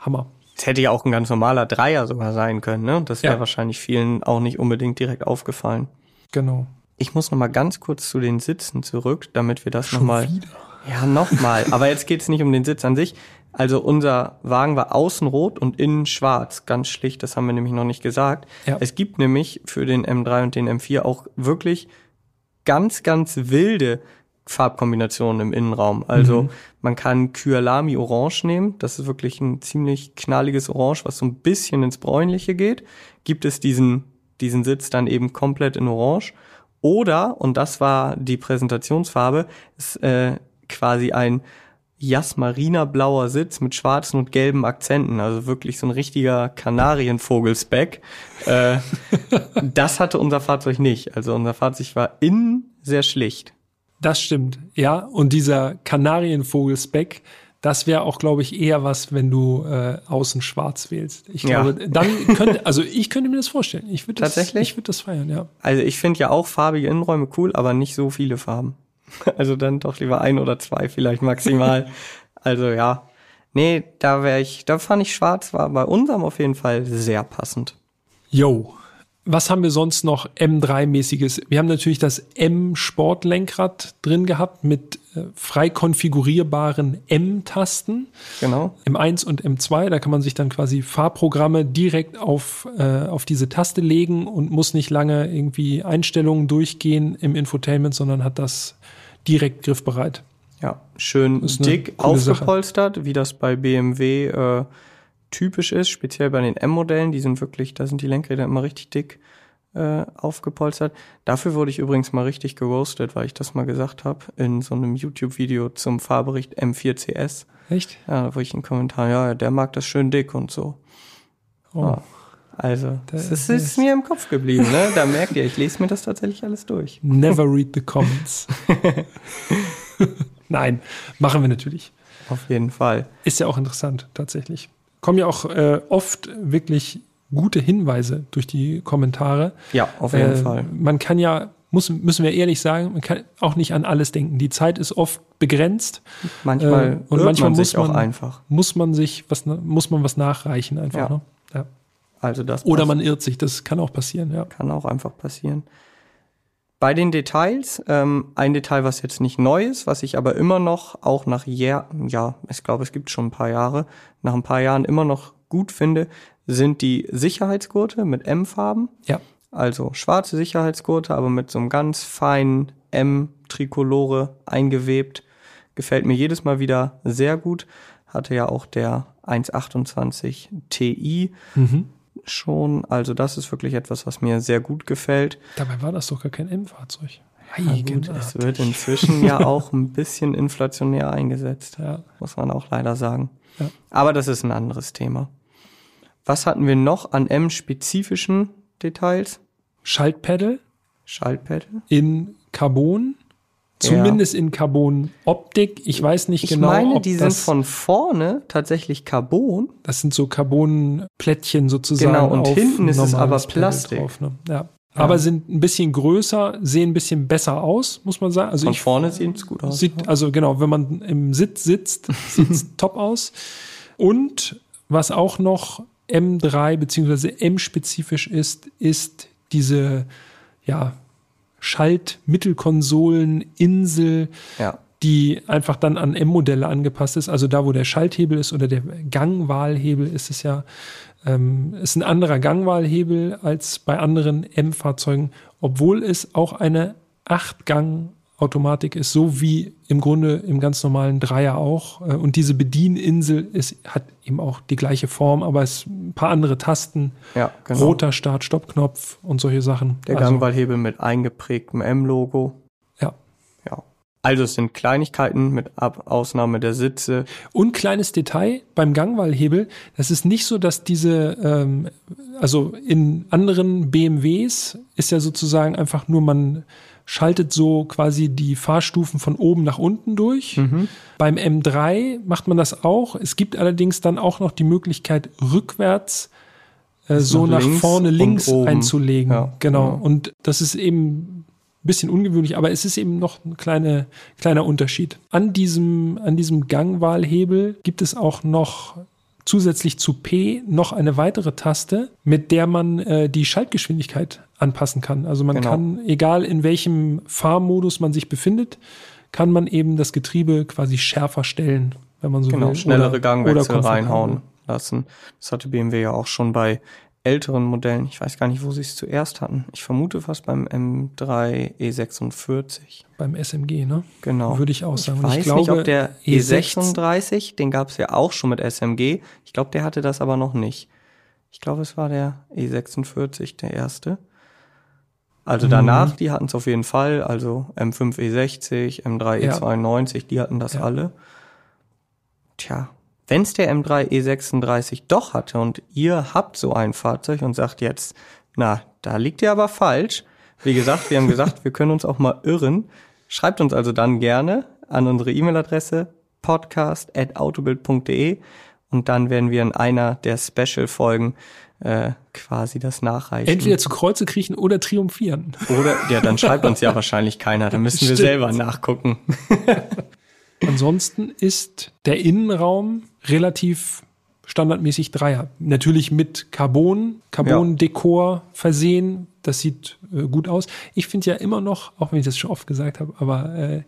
Hammer. Es hätte ja auch ein ganz normaler Dreier sogar sein können, ne? Das wäre ja. wahrscheinlich vielen auch nicht unbedingt direkt aufgefallen. Genau. Ich muss noch mal ganz kurz zu den Sitzen zurück, damit wir das Schon noch mal. Wieder? Ja, nochmal. Aber jetzt geht es nicht um den Sitz an sich. Also unser Wagen war außen rot und innen schwarz. Ganz schlicht, das haben wir nämlich noch nicht gesagt. Ja. Es gibt nämlich für den M3 und den M4 auch wirklich ganz, ganz wilde Farbkombinationen im Innenraum. Also mhm. man kann Kyalami Orange nehmen. Das ist wirklich ein ziemlich knalliges Orange, was so ein bisschen ins Bräunliche geht. Gibt es diesen, diesen Sitz dann eben komplett in Orange. Oder, und das war die Präsentationsfarbe, ist, äh, quasi ein jasmarinerblauer Sitz mit schwarzen und gelben Akzenten, also wirklich so ein richtiger Kanarienvogelspeck. Äh, das hatte unser Fahrzeug nicht. Also unser Fahrzeug war innen sehr schlicht. Das stimmt, ja. Und dieser Kanarienvogelspeck, das wäre auch, glaube ich, eher was, wenn du äh, außen schwarz wählst. Ich glaube, ja. dann könnte, also ich könnte mir das vorstellen. Ich würde das, Tatsächlich? ich würde das feiern, ja. Also ich finde ja auch farbige Innenräume cool, aber nicht so viele Farben. Also dann doch lieber ein oder zwei vielleicht maximal. also ja. Nee, da wäre ich, da fand ich schwarz, war bei unserem auf jeden Fall sehr passend. Yo. Was haben wir sonst noch M3-mäßiges? Wir haben natürlich das M-Sportlenkrad drin gehabt mit äh, frei konfigurierbaren M-Tasten. Genau. M1 und M2, da kann man sich dann quasi Fahrprogramme direkt auf, äh, auf diese Taste legen und muss nicht lange irgendwie Einstellungen durchgehen im Infotainment, sondern hat das direkt griffbereit. Ja, schön dick aufgepolstert, Sache. wie das bei BMW äh, typisch ist, speziell bei den M-Modellen. Die sind wirklich, da sind die Lenkräder immer richtig dick äh, aufgepolstert. Dafür wurde ich übrigens mal richtig geroastet, weil ich das mal gesagt habe in so einem YouTube-Video zum Fahrbericht M4CS. Echt? Ja, da wurde ich einen Kommentar, ja, der mag das schön dick und so. Oh. Ja. Also, das, das ist, ist mir im Kopf geblieben, ne? Da merkt ihr, ich lese mir das tatsächlich alles durch. Never read the comments. Nein, machen wir natürlich. Auf jeden Fall. Ist ja auch interessant, tatsächlich. Kommen ja auch äh, oft wirklich gute Hinweise durch die Kommentare. Ja, auf jeden äh, Fall. Man kann ja, muss, müssen wir ehrlich sagen, man kann auch nicht an alles denken. Die Zeit ist oft begrenzt. Manchmal äh, und manchmal man muss man auch einfach. Muss man sich was, muss man was nachreichen einfach. Ja. Ne? Also das Oder man irrt sich, das kann auch passieren, ja. Kann auch einfach passieren. Bei den Details, ähm, ein Detail, was jetzt nicht neu ist, was ich aber immer noch, auch nach Jahr, ja, ich glaube, es gibt schon ein paar Jahre, nach ein paar Jahren immer noch gut finde, sind die Sicherheitsgurte mit M-Farben. Ja. Also schwarze Sicherheitsgurte, aber mit so einem ganz feinen M-Trikolore eingewebt. Gefällt mir jedes Mal wieder sehr gut. Hatte ja auch der 128 Ti. Mhm schon. Also das ist wirklich etwas, was mir sehr gut gefällt. Dabei war das doch gar kein M-Fahrzeug. Ja, gut, es wird inzwischen ja auch ein bisschen inflationär eingesetzt. Ja. Muss man auch leider sagen. Ja. Aber das ist ein anderes Thema. Was hatten wir noch an M-spezifischen Details? Schaltpedal. Schaltpedal. In Carbon. Zumindest ja. in Carbon-Optik. Ich weiß nicht ich genau. Ich meine, die sind von vorne tatsächlich Carbon. Das sind so Carbon-Plättchen sozusagen. Genau, und hinten ist es aber Plastik. Drauf, ne? ja. ja. Aber sind ein bisschen größer, sehen ein bisschen besser aus, muss man sagen. Also Von ich, vorne sieht es gut aus. Sieht, also genau, wenn man im Sitz sitzt, sieht es top aus. Und was auch noch M3 beziehungsweise M-spezifisch ist, ist diese ja, Schaltmittelkonsolen, Insel, ja. die einfach dann an M-Modelle angepasst ist. Also da, wo der Schalthebel ist oder der Gangwahlhebel ist es ja, ähm, ist ein anderer Gangwahlhebel als bei anderen M-Fahrzeugen, obwohl es auch eine Achtgang Automatik ist, so wie im Grunde im ganz normalen Dreier auch. Äh, und diese Bedieninsel ist, hat eben auch die gleiche Form, aber es ein paar andere Tasten. Ja, genau. Roter Start-Stopp-Knopf und solche Sachen. Der also, Gangwahlhebel mit eingeprägtem M-Logo. Ja. Ja. Also es sind Kleinigkeiten mit Ab Ausnahme der Sitze. Und kleines Detail beim Gangwahlhebel, das ist nicht so, dass diese, ähm, also in anderen BMWs ist ja sozusagen einfach nur man schaltet so quasi die Fahrstufen von oben nach unten durch. Mhm. Beim M3 macht man das auch. Es gibt allerdings dann auch noch die Möglichkeit, rückwärts äh, so nach, nach vorne links einzulegen. Ja, genau. Ja. Und das ist eben ein bisschen ungewöhnlich, aber es ist eben noch ein kleine, kleiner Unterschied. An diesem, an diesem Gangwahlhebel gibt es auch noch zusätzlich zu P noch eine weitere Taste, mit der man äh, die Schaltgeschwindigkeit anpassen kann. Also man genau. kann, egal in welchem Fahrmodus man sich befindet, kann man eben das Getriebe quasi schärfer stellen, wenn man so genau, will. Schnellere oder, Gangwechsel reinhauen lassen. Das hatte BMW ja auch schon bei älteren Modellen. Ich weiß gar nicht, wo sie es zuerst hatten. Ich vermute fast beim M3 E46. Beim SMG, ne? Genau. Würde ich auch sagen. Ich weiß ich glaube, nicht, ob der E36, e den gab es ja auch schon mit SMG. Ich glaube, der hatte das aber noch nicht. Ich glaube, es war der E46, der erste. Also danach, mhm. die hatten es auf jeden Fall, also M5 E60, M3 ja. E92, die hatten das ja. alle. Tja, wenn es der M3 E36 doch hatte und ihr habt so ein Fahrzeug und sagt jetzt, na, da liegt ihr aber falsch. Wie gesagt, wir haben gesagt, wir können uns auch mal irren. Schreibt uns also dann gerne an unsere E-Mail-Adresse podcast.autobild.de und dann werden wir in einer der Special-Folgen äh, quasi das nachreichen. Entweder zu Kreuze kriechen oder triumphieren. Oder, ja, dann schreibt uns ja wahrscheinlich keiner, dann müssen wir selber nachgucken. Ansonsten ist der Innenraum relativ standardmäßig Dreier. Natürlich mit Carbon, Carbon-Dekor ja. versehen. Das sieht äh, gut aus. Ich finde ja immer noch, auch wenn ich das schon oft gesagt habe, aber äh,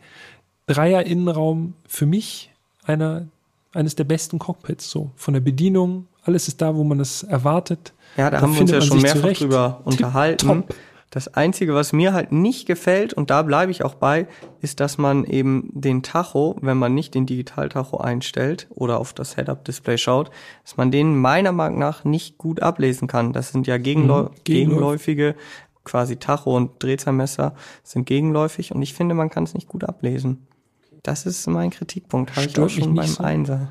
Dreier-Innenraum für mich einer, eines der besten Cockpits. So von der Bedienung, alles ist da, wo man es erwartet. Ja, da, da haben wir uns ja schon mehrfach zurecht. drüber unterhalten. Top. Das Einzige, was mir halt nicht gefällt, und da bleibe ich auch bei, ist, dass man eben den Tacho, wenn man nicht den Digitaltacho einstellt oder auf das Head-Up-Display schaut, dass man den meiner Meinung nach nicht gut ablesen kann. Das sind ja gegenläu mhm, gegenläufige, quasi Tacho und Drehzahlmesser sind gegenläufig und ich finde, man kann es nicht gut ablesen. Das ist mein Kritikpunkt, habe ich auch schon beim so. Einser.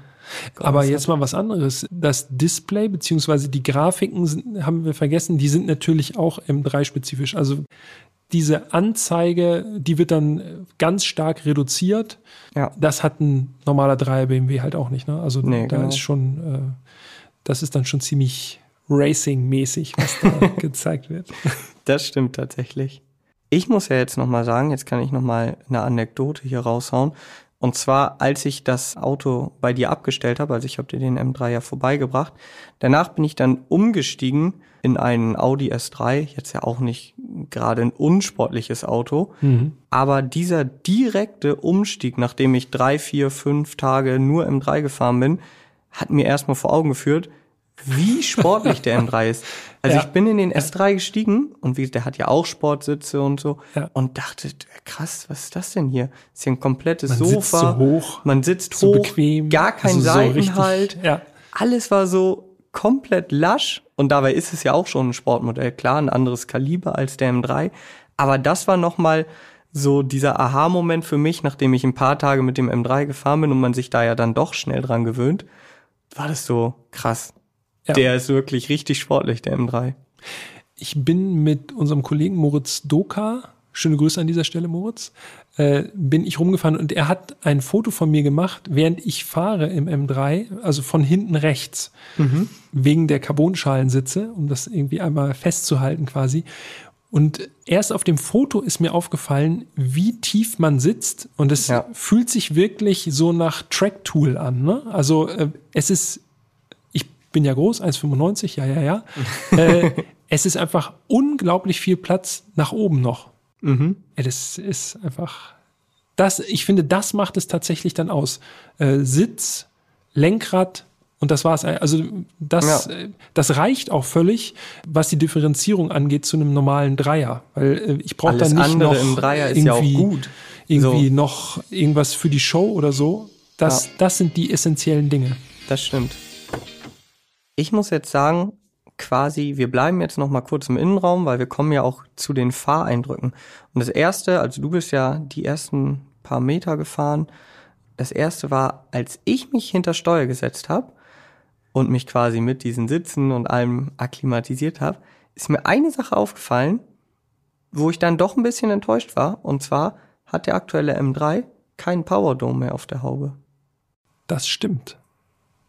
Aber jetzt mal was anderes. Das Display beziehungsweise die Grafiken sind, haben wir vergessen, die sind natürlich auch M3-spezifisch. Also diese Anzeige, die wird dann ganz stark reduziert. Ja. Das hat ein normaler 3er BMW halt auch nicht. Ne? Also nee, da genau. ist schon, äh, das ist dann schon ziemlich Racing-mäßig, was da gezeigt wird. Das stimmt tatsächlich. Ich muss ja jetzt nochmal sagen, jetzt kann ich nochmal eine Anekdote hier raushauen. Und zwar, als ich das Auto bei dir abgestellt habe, also ich habe dir den M3 ja vorbeigebracht, danach bin ich dann umgestiegen in einen Audi S3, jetzt ja auch nicht gerade ein unsportliches Auto, mhm. aber dieser direkte Umstieg, nachdem ich drei, vier, fünf Tage nur M3 gefahren bin, hat mir erstmal vor Augen geführt, wie sportlich der M3 ist. Also ja. ich bin in den S3 gestiegen und wie, der hat ja auch Sportsitze und so ja. und dachte, krass, was ist das denn hier? ist hier ein komplettes man Sofa. Sitzt so hoch, man sitzt so hoch, bequem, gar kein also Seitenhalt. So ja. Alles war so komplett lasch und dabei ist es ja auch schon ein Sportmodell, klar, ein anderes Kaliber als der M3, aber das war nochmal so dieser Aha-Moment für mich, nachdem ich ein paar Tage mit dem M3 gefahren bin und man sich da ja dann doch schnell dran gewöhnt, war das so krass. Ja. Der ist wirklich richtig sportlich, der M3. Ich bin mit unserem Kollegen Moritz Doka, schöne Grüße an dieser Stelle, Moritz, äh, bin ich rumgefahren und er hat ein Foto von mir gemacht, während ich fahre im M3, also von hinten rechts, mhm. wegen der Carbonschalensitze, um das irgendwie einmal festzuhalten quasi. Und erst auf dem Foto ist mir aufgefallen, wie tief man sitzt. Und es ja. fühlt sich wirklich so nach Track-Tool an. Ne? Also äh, es ist bin ja groß, 1,95, ja, ja, ja. äh, es ist einfach unglaublich viel Platz nach oben noch. Mhm. Das ist einfach, das, ich finde, das macht es tatsächlich dann aus. Äh, Sitz, Lenkrad, und das war's. Also das, ja. das reicht auch völlig, was die Differenzierung angeht zu einem normalen Dreier, weil äh, ich brauche dann nicht noch im Dreier ist ja auch gut. Irgendwie so. noch irgendwas für die Show oder so. Das, ja. das sind die essentiellen Dinge. Das stimmt. Ich muss jetzt sagen, quasi, wir bleiben jetzt noch mal kurz im Innenraum, weil wir kommen ja auch zu den Fahreindrücken. Und das erste, also du bist ja die ersten paar Meter gefahren. Das erste war, als ich mich hinter Steuer gesetzt habe und mich quasi mit diesen Sitzen und allem akklimatisiert habe, ist mir eine Sache aufgefallen, wo ich dann doch ein bisschen enttäuscht war. Und zwar hat der aktuelle M3 keinen Powerdome mehr auf der Haube. Das stimmt.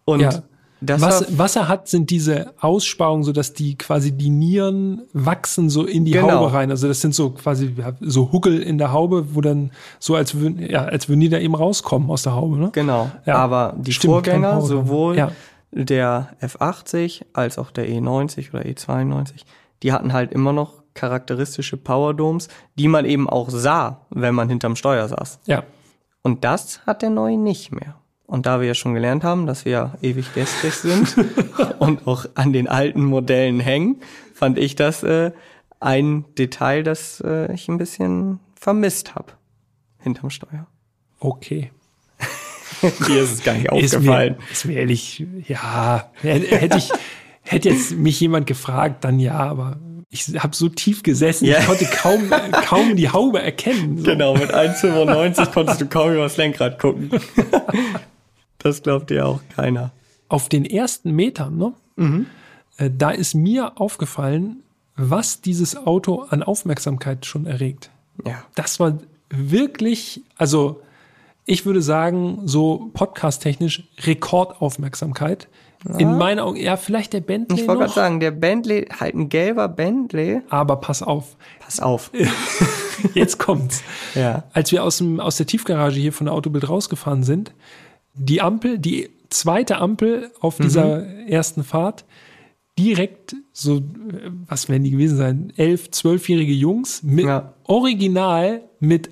Und ja. Was, was er hat, sind diese Aussparungen, so dass die quasi die Nieren wachsen so in die genau. Haube rein. Also das sind so quasi so Huckel in der Haube, wo dann so als würden, ja, als würden die da eben rauskommen aus der Haube. Ne? Genau. Ja. Aber die Stimmt, Vorgänger, sowohl ja. der F80 als auch der E90 oder E92, die hatten halt immer noch charakteristische Powerdomes, die man eben auch sah, wenn man hinterm Steuer saß. Ja. Und das hat der neue nicht mehr. Und da wir ja schon gelernt haben, dass wir ewig gestrig sind und auch an den alten Modellen hängen, fand ich das äh, ein Detail, das äh, ich ein bisschen vermisst habe hinterm Steuer. Okay. Dir ist es gar nicht aufgefallen. Ist mir, ist mir ehrlich, ja, hätte ich, hätte jetzt mich jemand gefragt, dann ja, aber ich habe so tief gesessen, yeah. ich konnte kaum, kaum die Haube erkennen. So. Genau, mit 1,95 konntest du kaum über das Lenkrad gucken. das glaubt dir auch keiner. Auf den ersten Metern, ne? Mhm. Äh, da ist mir aufgefallen, was dieses Auto an Aufmerksamkeit schon erregt. Ja. Das war wirklich, also ich würde sagen, so podcast-technisch Rekordaufmerksamkeit. Ja. In meinen Augen, ja, vielleicht der Bentley. Ich wollte gerade sagen, der Bentley, halt ein gelber Bentley. Aber pass auf. Pass auf. Jetzt kommt's. ja. Als wir aus, dem, aus der Tiefgarage hier von der Autobild rausgefahren sind, die Ampel, die zweite Ampel auf dieser mhm. ersten Fahrt, direkt so, was werden die gewesen sein? Elf, zwölfjährige Jungs mit ja. original mit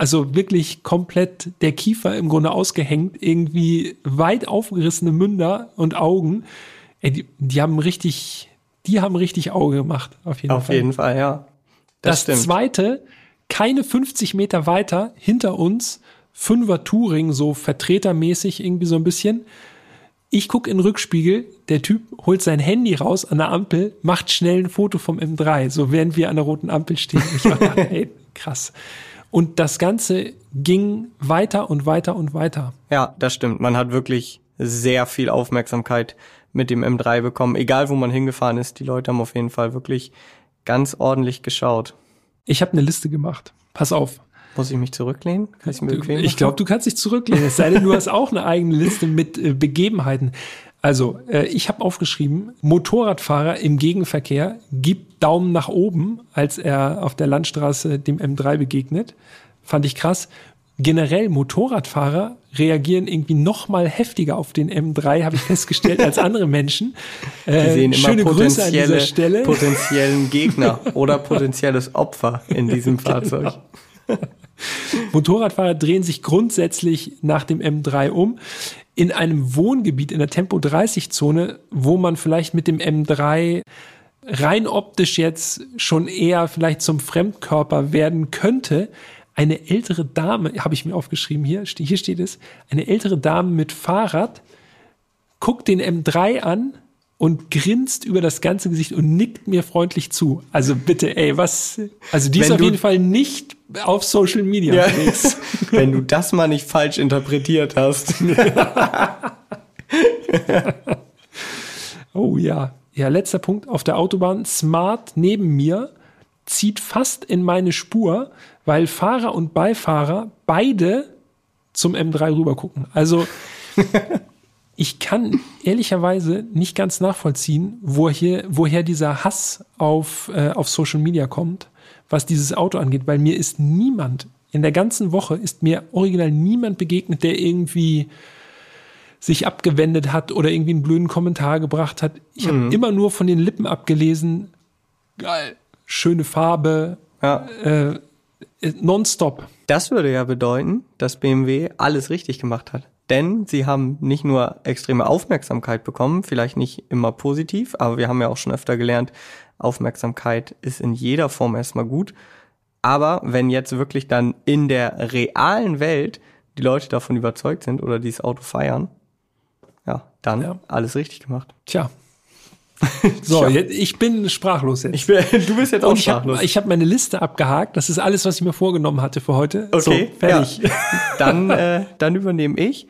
also wirklich komplett der Kiefer im Grunde ausgehängt, irgendwie weit aufgerissene Münder und Augen. Ey, die, die haben richtig, die haben richtig Auge gemacht, auf jeden auf Fall. Auf jeden Fall, ja. Das, das zweite, keine 50 Meter weiter, hinter uns, Fünfer Touring, so vertretermäßig irgendwie so ein bisschen. Ich gucke in den Rückspiegel, der Typ holt sein Handy raus an der Ampel, macht schnell ein Foto vom M3, so während wir an der roten Ampel stehen. Ich dachte, ey, krass. Und das Ganze ging weiter und weiter und weiter. Ja, das stimmt. Man hat wirklich sehr viel Aufmerksamkeit mit dem M3 bekommen. Egal, wo man hingefahren ist, die Leute haben auf jeden Fall wirklich ganz ordentlich geschaut. Ich habe eine Liste gemacht. Pass auf. Muss ich mich zurücklehnen? Kann ich mir bequem Ich glaube, du kannst dich zurücklehnen. Es sei denn, du hast auch eine eigene Liste mit äh, Begebenheiten. Also, äh, ich habe aufgeschrieben, Motorradfahrer im Gegenverkehr gibt Daumen nach oben, als er auf der Landstraße dem M3 begegnet. Fand ich krass. Generell Motorradfahrer reagieren irgendwie noch mal heftiger auf den M3, habe ich festgestellt, als andere Menschen. Äh, Die sehen schöne immer Grüße an dieser Stelle. potenziellen Gegner oder potenzielles Opfer in diesem genau. Motorradfahrer drehen sich grundsätzlich nach dem M3 um. In einem Wohngebiet in der Tempo 30 Zone, wo man vielleicht mit dem M3 rein optisch jetzt schon eher vielleicht zum Fremdkörper werden könnte, eine ältere Dame, habe ich mir aufgeschrieben hier, hier steht es, eine ältere Dame mit Fahrrad guckt den M3 an und grinst über das ganze Gesicht und nickt mir freundlich zu. Also bitte, ey, was, also die ist auf jeden Fall nicht auf Social Media ja. Wenn du das mal nicht falsch interpretiert hast. oh ja. Ja, letzter Punkt auf der Autobahn. Smart neben mir zieht fast in meine Spur, weil Fahrer und Beifahrer beide zum M3 rüber gucken. Also ich kann ehrlicherweise nicht ganz nachvollziehen, woher, woher dieser Hass auf, äh, auf Social Media kommt was dieses Auto angeht, weil mir ist niemand, in der ganzen Woche ist mir original niemand begegnet, der irgendwie sich abgewendet hat oder irgendwie einen blöden Kommentar gebracht hat. Ich mhm. habe immer nur von den Lippen abgelesen, geil, schöne Farbe, ja. äh, nonstop. Das würde ja bedeuten, dass BMW alles richtig gemacht hat. Denn sie haben nicht nur extreme Aufmerksamkeit bekommen, vielleicht nicht immer positiv, aber wir haben ja auch schon öfter gelernt, Aufmerksamkeit ist in jeder Form erstmal gut. Aber wenn jetzt wirklich dann in der realen Welt die Leute davon überzeugt sind oder dieses Auto feiern, ja, dann ja. alles richtig gemacht. Tja. So, jetzt, ich bin sprachlos jetzt. Ich bin, du bist jetzt auch ich sprachlos. Hab, ich habe meine Liste abgehakt. Das ist alles, was ich mir vorgenommen hatte für heute. Okay, so, fertig. Ja. Dann, äh, dann übernehme ich.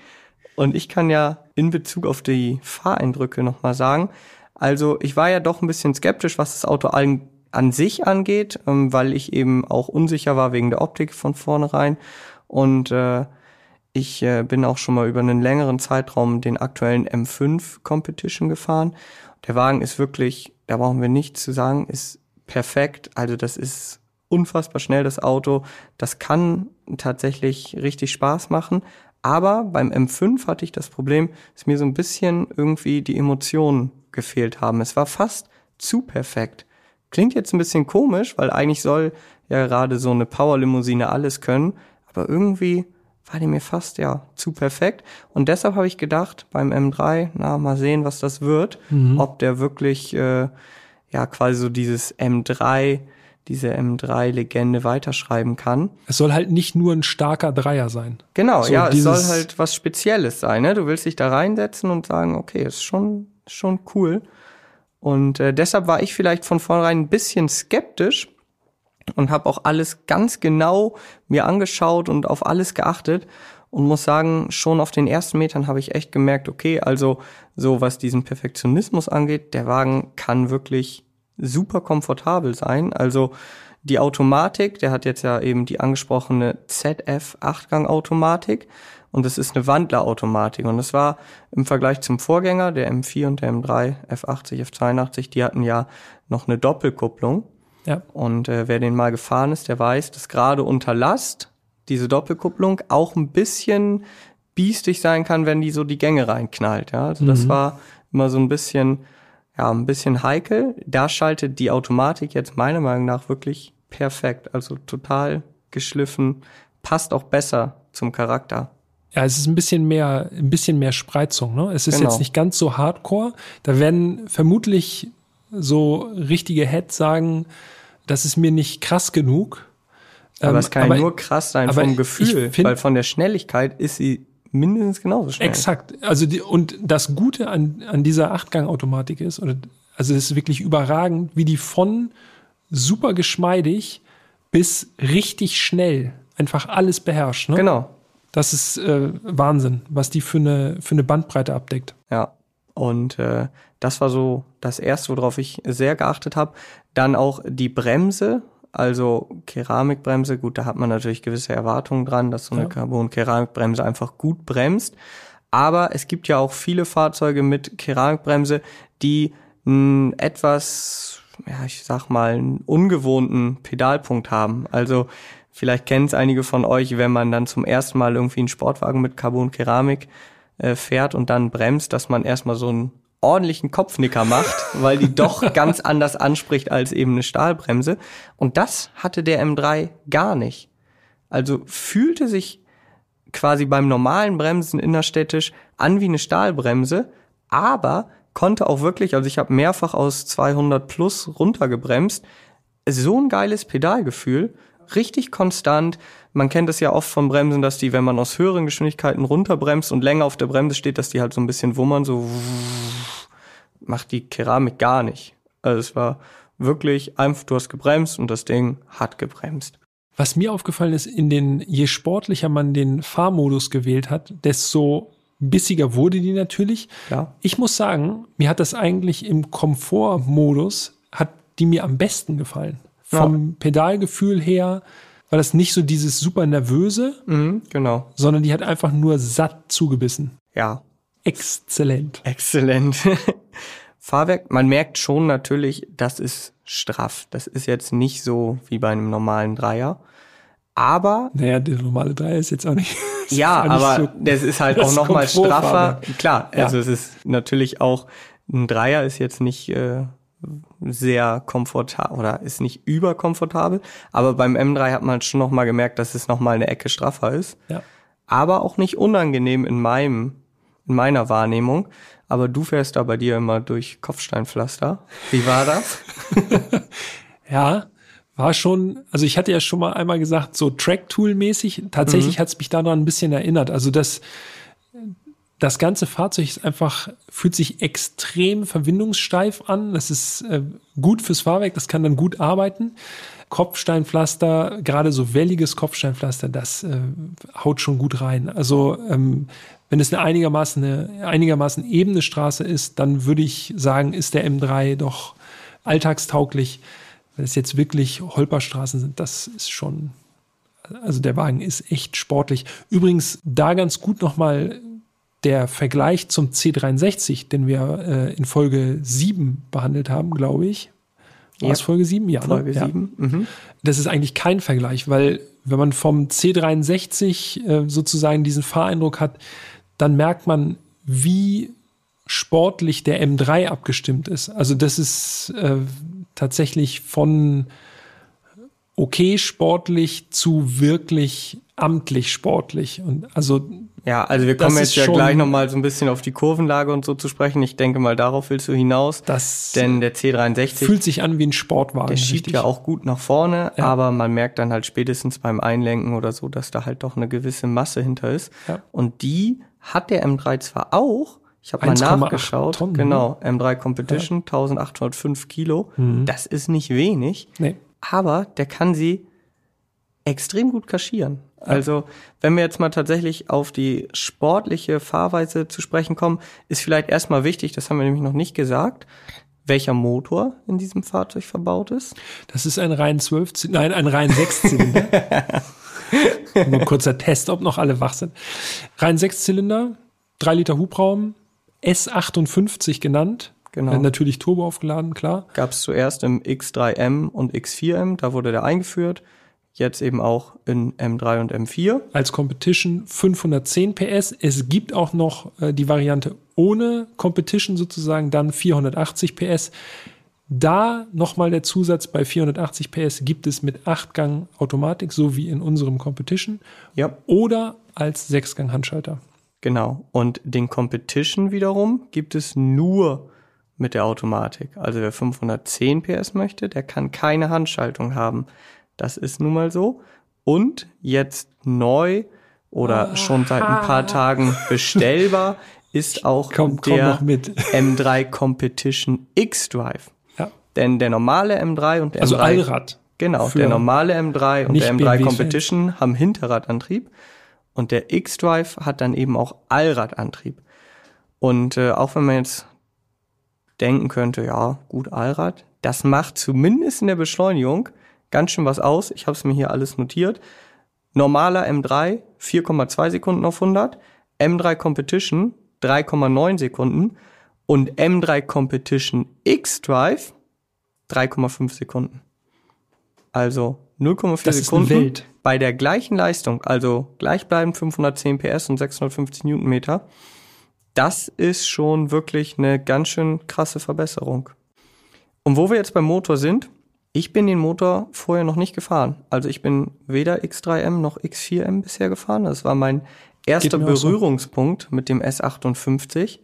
Und ich kann ja in Bezug auf die Fahreindrücke nochmal sagen, also ich war ja doch ein bisschen skeptisch, was das Auto an, an sich angeht, ähm, weil ich eben auch unsicher war wegen der Optik von vornherein. Und äh, ich äh, bin auch schon mal über einen längeren Zeitraum den aktuellen M5 Competition gefahren. Der Wagen ist wirklich, da brauchen wir nichts zu sagen, ist perfekt. Also das ist unfassbar schnell, das Auto. Das kann tatsächlich richtig Spaß machen. Aber beim M5 hatte ich das Problem, dass mir so ein bisschen irgendwie die Emotionen gefehlt haben. Es war fast zu perfekt. Klingt jetzt ein bisschen komisch, weil eigentlich soll ja gerade so eine Powerlimousine alles können, aber irgendwie war die mir fast ja zu perfekt und deshalb habe ich gedacht beim M3, na mal sehen, was das wird, mhm. ob der wirklich äh, ja quasi so dieses M3 diese M3-Legende weiterschreiben kann. Es soll halt nicht nur ein starker Dreier sein. Genau, so ja, es soll halt was Spezielles sein. Ne? Du willst dich da reinsetzen und sagen, okay, ist schon schon cool. Und äh, deshalb war ich vielleicht von vornherein ein bisschen skeptisch und habe auch alles ganz genau mir angeschaut und auf alles geachtet und muss sagen, schon auf den ersten Metern habe ich echt gemerkt, okay, also so was diesen Perfektionismus angeht, der Wagen kann wirklich super komfortabel sein. Also die Automatik, der hat jetzt ja eben die angesprochene ZF Achtgang Automatik und das ist eine Wandlerautomatik und das war im Vergleich zum Vorgänger, der M4 und der M3 F80, F82, die hatten ja noch eine Doppelkupplung. Ja. Und äh, wer den mal gefahren ist, der weiß, dass gerade unter Last diese Doppelkupplung auch ein bisschen biestig sein kann, wenn die so die Gänge reinknallt. Ja, also mhm. das war immer so ein bisschen, ja, ein bisschen heikel. Da schaltet die Automatik jetzt meiner Meinung nach wirklich perfekt. Also total geschliffen, passt auch besser zum Charakter. Ja, es ist ein bisschen mehr, ein bisschen mehr Spreizung. Ne? Es ist genau. jetzt nicht ganz so hardcore. Da werden vermutlich so richtige Heads sagen, das ist mir nicht krass genug. Aber ähm, es kann aber, nur krass sein vom Gefühl, find, weil von der Schnelligkeit ist sie mindestens genauso schnell. Exakt. Also die, und das Gute an, an dieser Achtgang-Automatik ist, oder, also es ist wirklich überragend, wie die von super geschmeidig bis richtig schnell einfach alles beherrscht. Ne? Genau. Das ist äh, Wahnsinn, was die für eine, für eine Bandbreite abdeckt. Ja. Und äh, das war so das Erste, worauf ich sehr geachtet habe. Dann auch die Bremse, also Keramikbremse, gut, da hat man natürlich gewisse Erwartungen dran, dass so eine ja. Carbon-Keramikbremse einfach gut bremst. Aber es gibt ja auch viele Fahrzeuge mit Keramikbremse, die einen etwas, ja, ich sag mal, einen ungewohnten Pedalpunkt haben. Also vielleicht kennen es einige von euch, wenn man dann zum ersten Mal irgendwie einen Sportwagen mit Carbon-Keramik äh, fährt und dann bremst, dass man erstmal so einen ordentlichen Kopfnicker macht, weil die doch ganz anders anspricht als eben eine Stahlbremse. Und das hatte der M3 gar nicht. Also fühlte sich quasi beim normalen Bremsen innerstädtisch an wie eine Stahlbremse, aber konnte auch wirklich, also ich habe mehrfach aus 200 plus runtergebremst, so ein geiles Pedalgefühl, richtig konstant, man kennt es ja oft vom Bremsen, dass die, wenn man aus höheren Geschwindigkeiten runterbremst und länger auf der Bremse steht, dass die halt so ein bisschen wummern, so macht die Keramik gar nicht. Also es war wirklich einfach, du hast gebremst und das Ding hat gebremst. Was mir aufgefallen ist, in den, je sportlicher man den Fahrmodus gewählt hat, desto bissiger wurde die natürlich. Ja. Ich muss sagen, mir hat das eigentlich im Komfortmodus, hat die mir am besten gefallen. Vom ja. Pedalgefühl her, war das nicht so dieses super nervöse, mhm, genau, sondern die hat einfach nur satt zugebissen. Ja. Exzellent. Exzellent. Fahrwerk, man merkt schon natürlich, das ist straff. Das ist jetzt nicht so wie bei einem normalen Dreier. Aber. Naja, der normale Dreier ist jetzt auch nicht. ja, nicht aber so, das ist halt auch nochmal straffer. Klar, also ja. es ist natürlich auch, ein Dreier ist jetzt nicht äh, sehr komfortabel oder ist nicht überkomfortabel, aber beim M3 hat man schon noch mal gemerkt, dass es noch mal eine Ecke straffer ist. Ja. Aber auch nicht unangenehm in meinem in meiner Wahrnehmung, aber du fährst da bei dir immer durch Kopfsteinpflaster. Wie war das? ja, war schon, also ich hatte ja schon mal einmal gesagt, so Track-Tool-mäßig, tatsächlich mhm. hat es mich daran ein bisschen erinnert. Also das, das ganze Fahrzeug ist einfach, fühlt sich extrem verbindungssteif an. Das ist äh, gut fürs Fahrwerk, das kann dann gut arbeiten. Kopfsteinpflaster, gerade so welliges Kopfsteinpflaster, das äh, haut schon gut rein. Also ähm, wenn es eine einigermaßen, eine einigermaßen ebene Straße ist, dann würde ich sagen, ist der M3 doch alltagstauglich. Wenn es jetzt wirklich Holperstraßen sind, das ist schon, also der Wagen ist echt sportlich. Übrigens, da ganz gut nochmal der Vergleich zum C63, den wir äh, in Folge 7 behandelt haben, glaube ich. War ja. es Folge 7? Ja, ne? Folge ne? 7. Ja. Mhm. Das ist eigentlich kein Vergleich, weil wenn man vom C63 äh, sozusagen diesen Fahreindruck hat, dann merkt man, wie sportlich der M3 abgestimmt ist. Also das ist äh, tatsächlich von okay sportlich zu wirklich amtlich sportlich. Und also ja, also wir kommen jetzt ja gleich nochmal so ein bisschen auf die Kurvenlage und so zu sprechen. Ich denke mal, darauf willst du hinaus. Das denn der C63 fühlt sich an wie ein Sportwagen. Der schiebt richtig. ja auch gut nach vorne, ja. aber man merkt dann halt spätestens beim Einlenken oder so, dass da halt doch eine gewisse Masse hinter ist. Ja. Und die hat der M3 zwar auch, Ich habe mal nachgeschaut. Tonnen, genau, M3 Competition, ja. 1805 Kilo. Mhm. Das ist nicht wenig. Nee. Aber der kann sie extrem gut kaschieren. Also, wenn wir jetzt mal tatsächlich auf die sportliche Fahrweise zu sprechen kommen, ist vielleicht erstmal wichtig, das haben wir nämlich noch nicht gesagt, welcher Motor in diesem Fahrzeug verbaut ist. Das ist ein rein 12, nein, ein rein 6 Zylinder. Nur kurzer Test, ob noch alle wach sind. Rein 6 Zylinder, 3 Liter Hubraum, S58 genannt. Genau. Äh, natürlich Turbo aufgeladen, klar. Gab es zuerst im X3M und X4M, da wurde der eingeführt jetzt eben auch in M3 und M4. Als Competition 510 PS. Es gibt auch noch äh, die Variante ohne Competition sozusagen, dann 480 PS. Da nochmal der Zusatz bei 480 PS gibt es mit 8-Gang Automatik, so wie in unserem Competition. Ja. Oder als 6-Gang Handschalter. Genau. Und den Competition wiederum gibt es nur mit der Automatik. Also wer 510 PS möchte, der kann keine Handschaltung haben. Das ist nun mal so. Und jetzt neu oder oh. schon seit ein paar Tagen bestellbar ist auch komm, komm der M3 Competition X-Drive. Ja. Denn der normale M3 und der also M3 Allrad. Genau, der normale M3 und der M3 BMW Competition Fans. haben Hinterradantrieb und der X-Drive hat dann eben auch Allradantrieb. Und äh, auch wenn man jetzt denken könnte, ja, gut Allrad, das macht zumindest in der Beschleunigung ganz schön was aus. Ich habe es mir hier alles notiert. Normaler M3 4,2 Sekunden auf 100, M3 Competition 3,9 Sekunden und M3 Competition X-Drive 3,5 Sekunden. Also 0,4 Sekunden bei der gleichen Leistung, also gleichbleibend 510 PS und 650 Newtonmeter. Das ist schon wirklich eine ganz schön krasse Verbesserung. Und wo wir jetzt beim Motor sind, ich bin den Motor vorher noch nicht gefahren. Also ich bin weder X3M noch X4M bisher gefahren. Das war mein erster Berührungspunkt so. mit dem S58.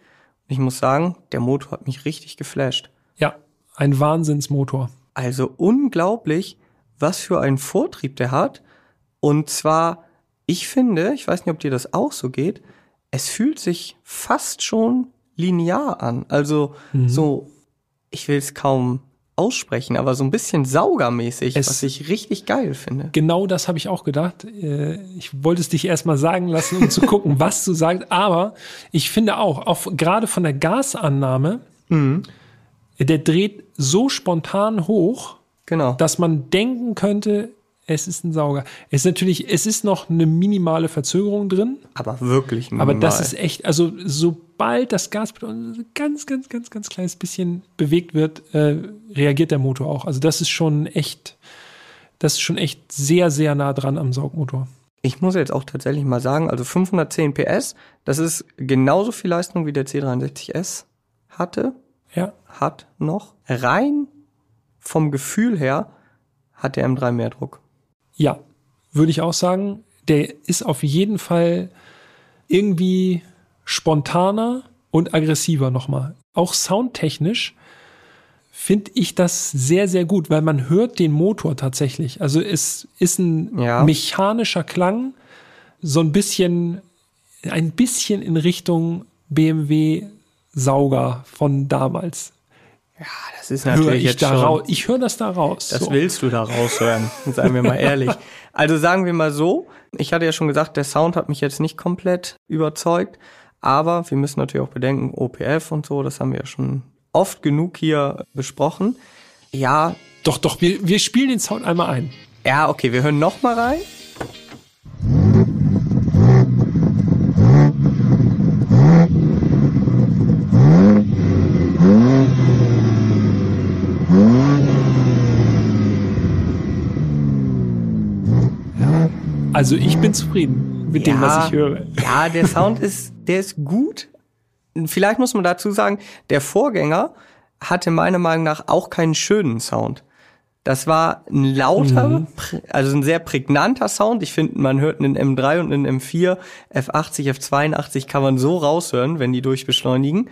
Ich muss sagen, der Motor hat mich richtig geflasht. Ja, ein Wahnsinnsmotor. Also unglaublich, was für einen Vortrieb der hat. Und zwar, ich finde, ich weiß nicht, ob dir das auch so geht, es fühlt sich fast schon linear an. Also mhm. so, ich will es kaum aussprechen, aber so ein bisschen saugermäßig, es was ich richtig geil finde. Genau das habe ich auch gedacht. Äh, ich wollte es dich erstmal sagen lassen, um zu gucken, was du sagst, aber ich finde auch, auch gerade von der Gasannahme, mhm. der dreht so spontan hoch, genau. dass man denken könnte, es ist ein Sauger. Es ist natürlich, es ist noch eine minimale Verzögerung drin. Aber wirklich minimal. Aber das ist echt, also sobald das Gaspedal ganz, ganz, ganz, ganz kleines bisschen bewegt wird, äh, reagiert der Motor auch. Also das ist schon echt, das ist schon echt sehr, sehr nah dran am Saugmotor. Ich muss jetzt auch tatsächlich mal sagen, also 510 PS, das ist genauso viel Leistung wie der C63S hatte. Ja. Hat noch. Rein vom Gefühl her hat der M3 mehr Druck. Ja, würde ich auch sagen. Der ist auf jeden Fall irgendwie spontaner und aggressiver nochmal. Auch soundtechnisch finde ich das sehr, sehr gut, weil man hört den Motor tatsächlich. Also es ist ein ja. mechanischer Klang, so ein bisschen, ein bisschen in Richtung BMW Sauger von damals. Ja, das ist natürlich jetzt da schon, Ich höre das da raus. Das so. willst du da raushören, seien wir mal ehrlich. Also sagen wir mal so, ich hatte ja schon gesagt, der Sound hat mich jetzt nicht komplett überzeugt, aber wir müssen natürlich auch bedenken, OPF und so, das haben wir ja schon oft genug hier besprochen. Ja. Doch, doch, wir, wir spielen den Sound einmal ein. Ja, okay, wir hören noch mal rein. Also ich bin zufrieden mit ja, dem, was ich höre. Ja, der Sound ist, der ist gut. Vielleicht muss man dazu sagen, der Vorgänger hatte meiner Meinung nach auch keinen schönen Sound. Das war ein lauter, mhm. also ein sehr prägnanter Sound. Ich finde, man hört einen M3 und einen M4, F80, F82 kann man so raushören, wenn die durchbeschleunigen.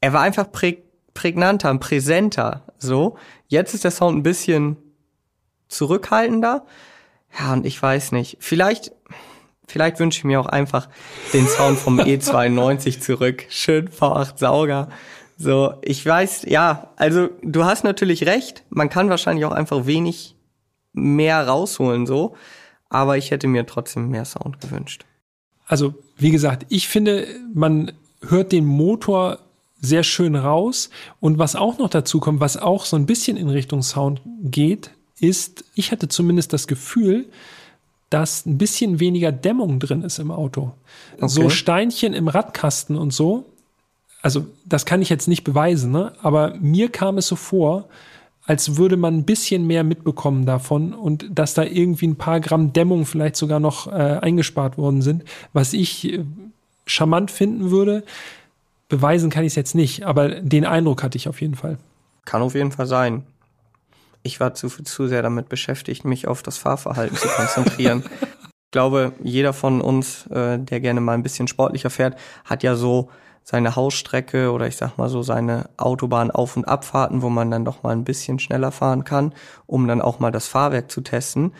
Er war einfach prä prägnanter, präsenter, so. Jetzt ist der Sound ein bisschen zurückhaltender. Ja, und ich weiß nicht. Vielleicht, Vielleicht wünsche ich mir auch einfach den Sound vom E92 zurück. Schön V8 Sauger. So, ich weiß, ja, also du hast natürlich recht. Man kann wahrscheinlich auch einfach wenig mehr rausholen, so. Aber ich hätte mir trotzdem mehr Sound gewünscht. Also, wie gesagt, ich finde, man hört den Motor sehr schön raus. Und was auch noch dazu kommt, was auch so ein bisschen in Richtung Sound geht, ist, ich hatte zumindest das Gefühl, dass ein bisschen weniger Dämmung drin ist im Auto. Okay. So Steinchen im Radkasten und so. Also, das kann ich jetzt nicht beweisen, ne? aber mir kam es so vor, als würde man ein bisschen mehr mitbekommen davon und dass da irgendwie ein paar Gramm Dämmung vielleicht sogar noch äh, eingespart worden sind, was ich äh, charmant finden würde. Beweisen kann ich es jetzt nicht, aber den Eindruck hatte ich auf jeden Fall. Kann auf jeden Fall sein. Ich war zu, zu sehr damit beschäftigt, mich auf das Fahrverhalten zu konzentrieren. ich glaube, jeder von uns, äh, der gerne mal ein bisschen sportlicher fährt, hat ja so seine Hausstrecke oder ich sag mal so seine Autobahn-Auf- und Abfahrten, wo man dann doch mal ein bisschen schneller fahren kann, um dann auch mal das Fahrwerk zu testen.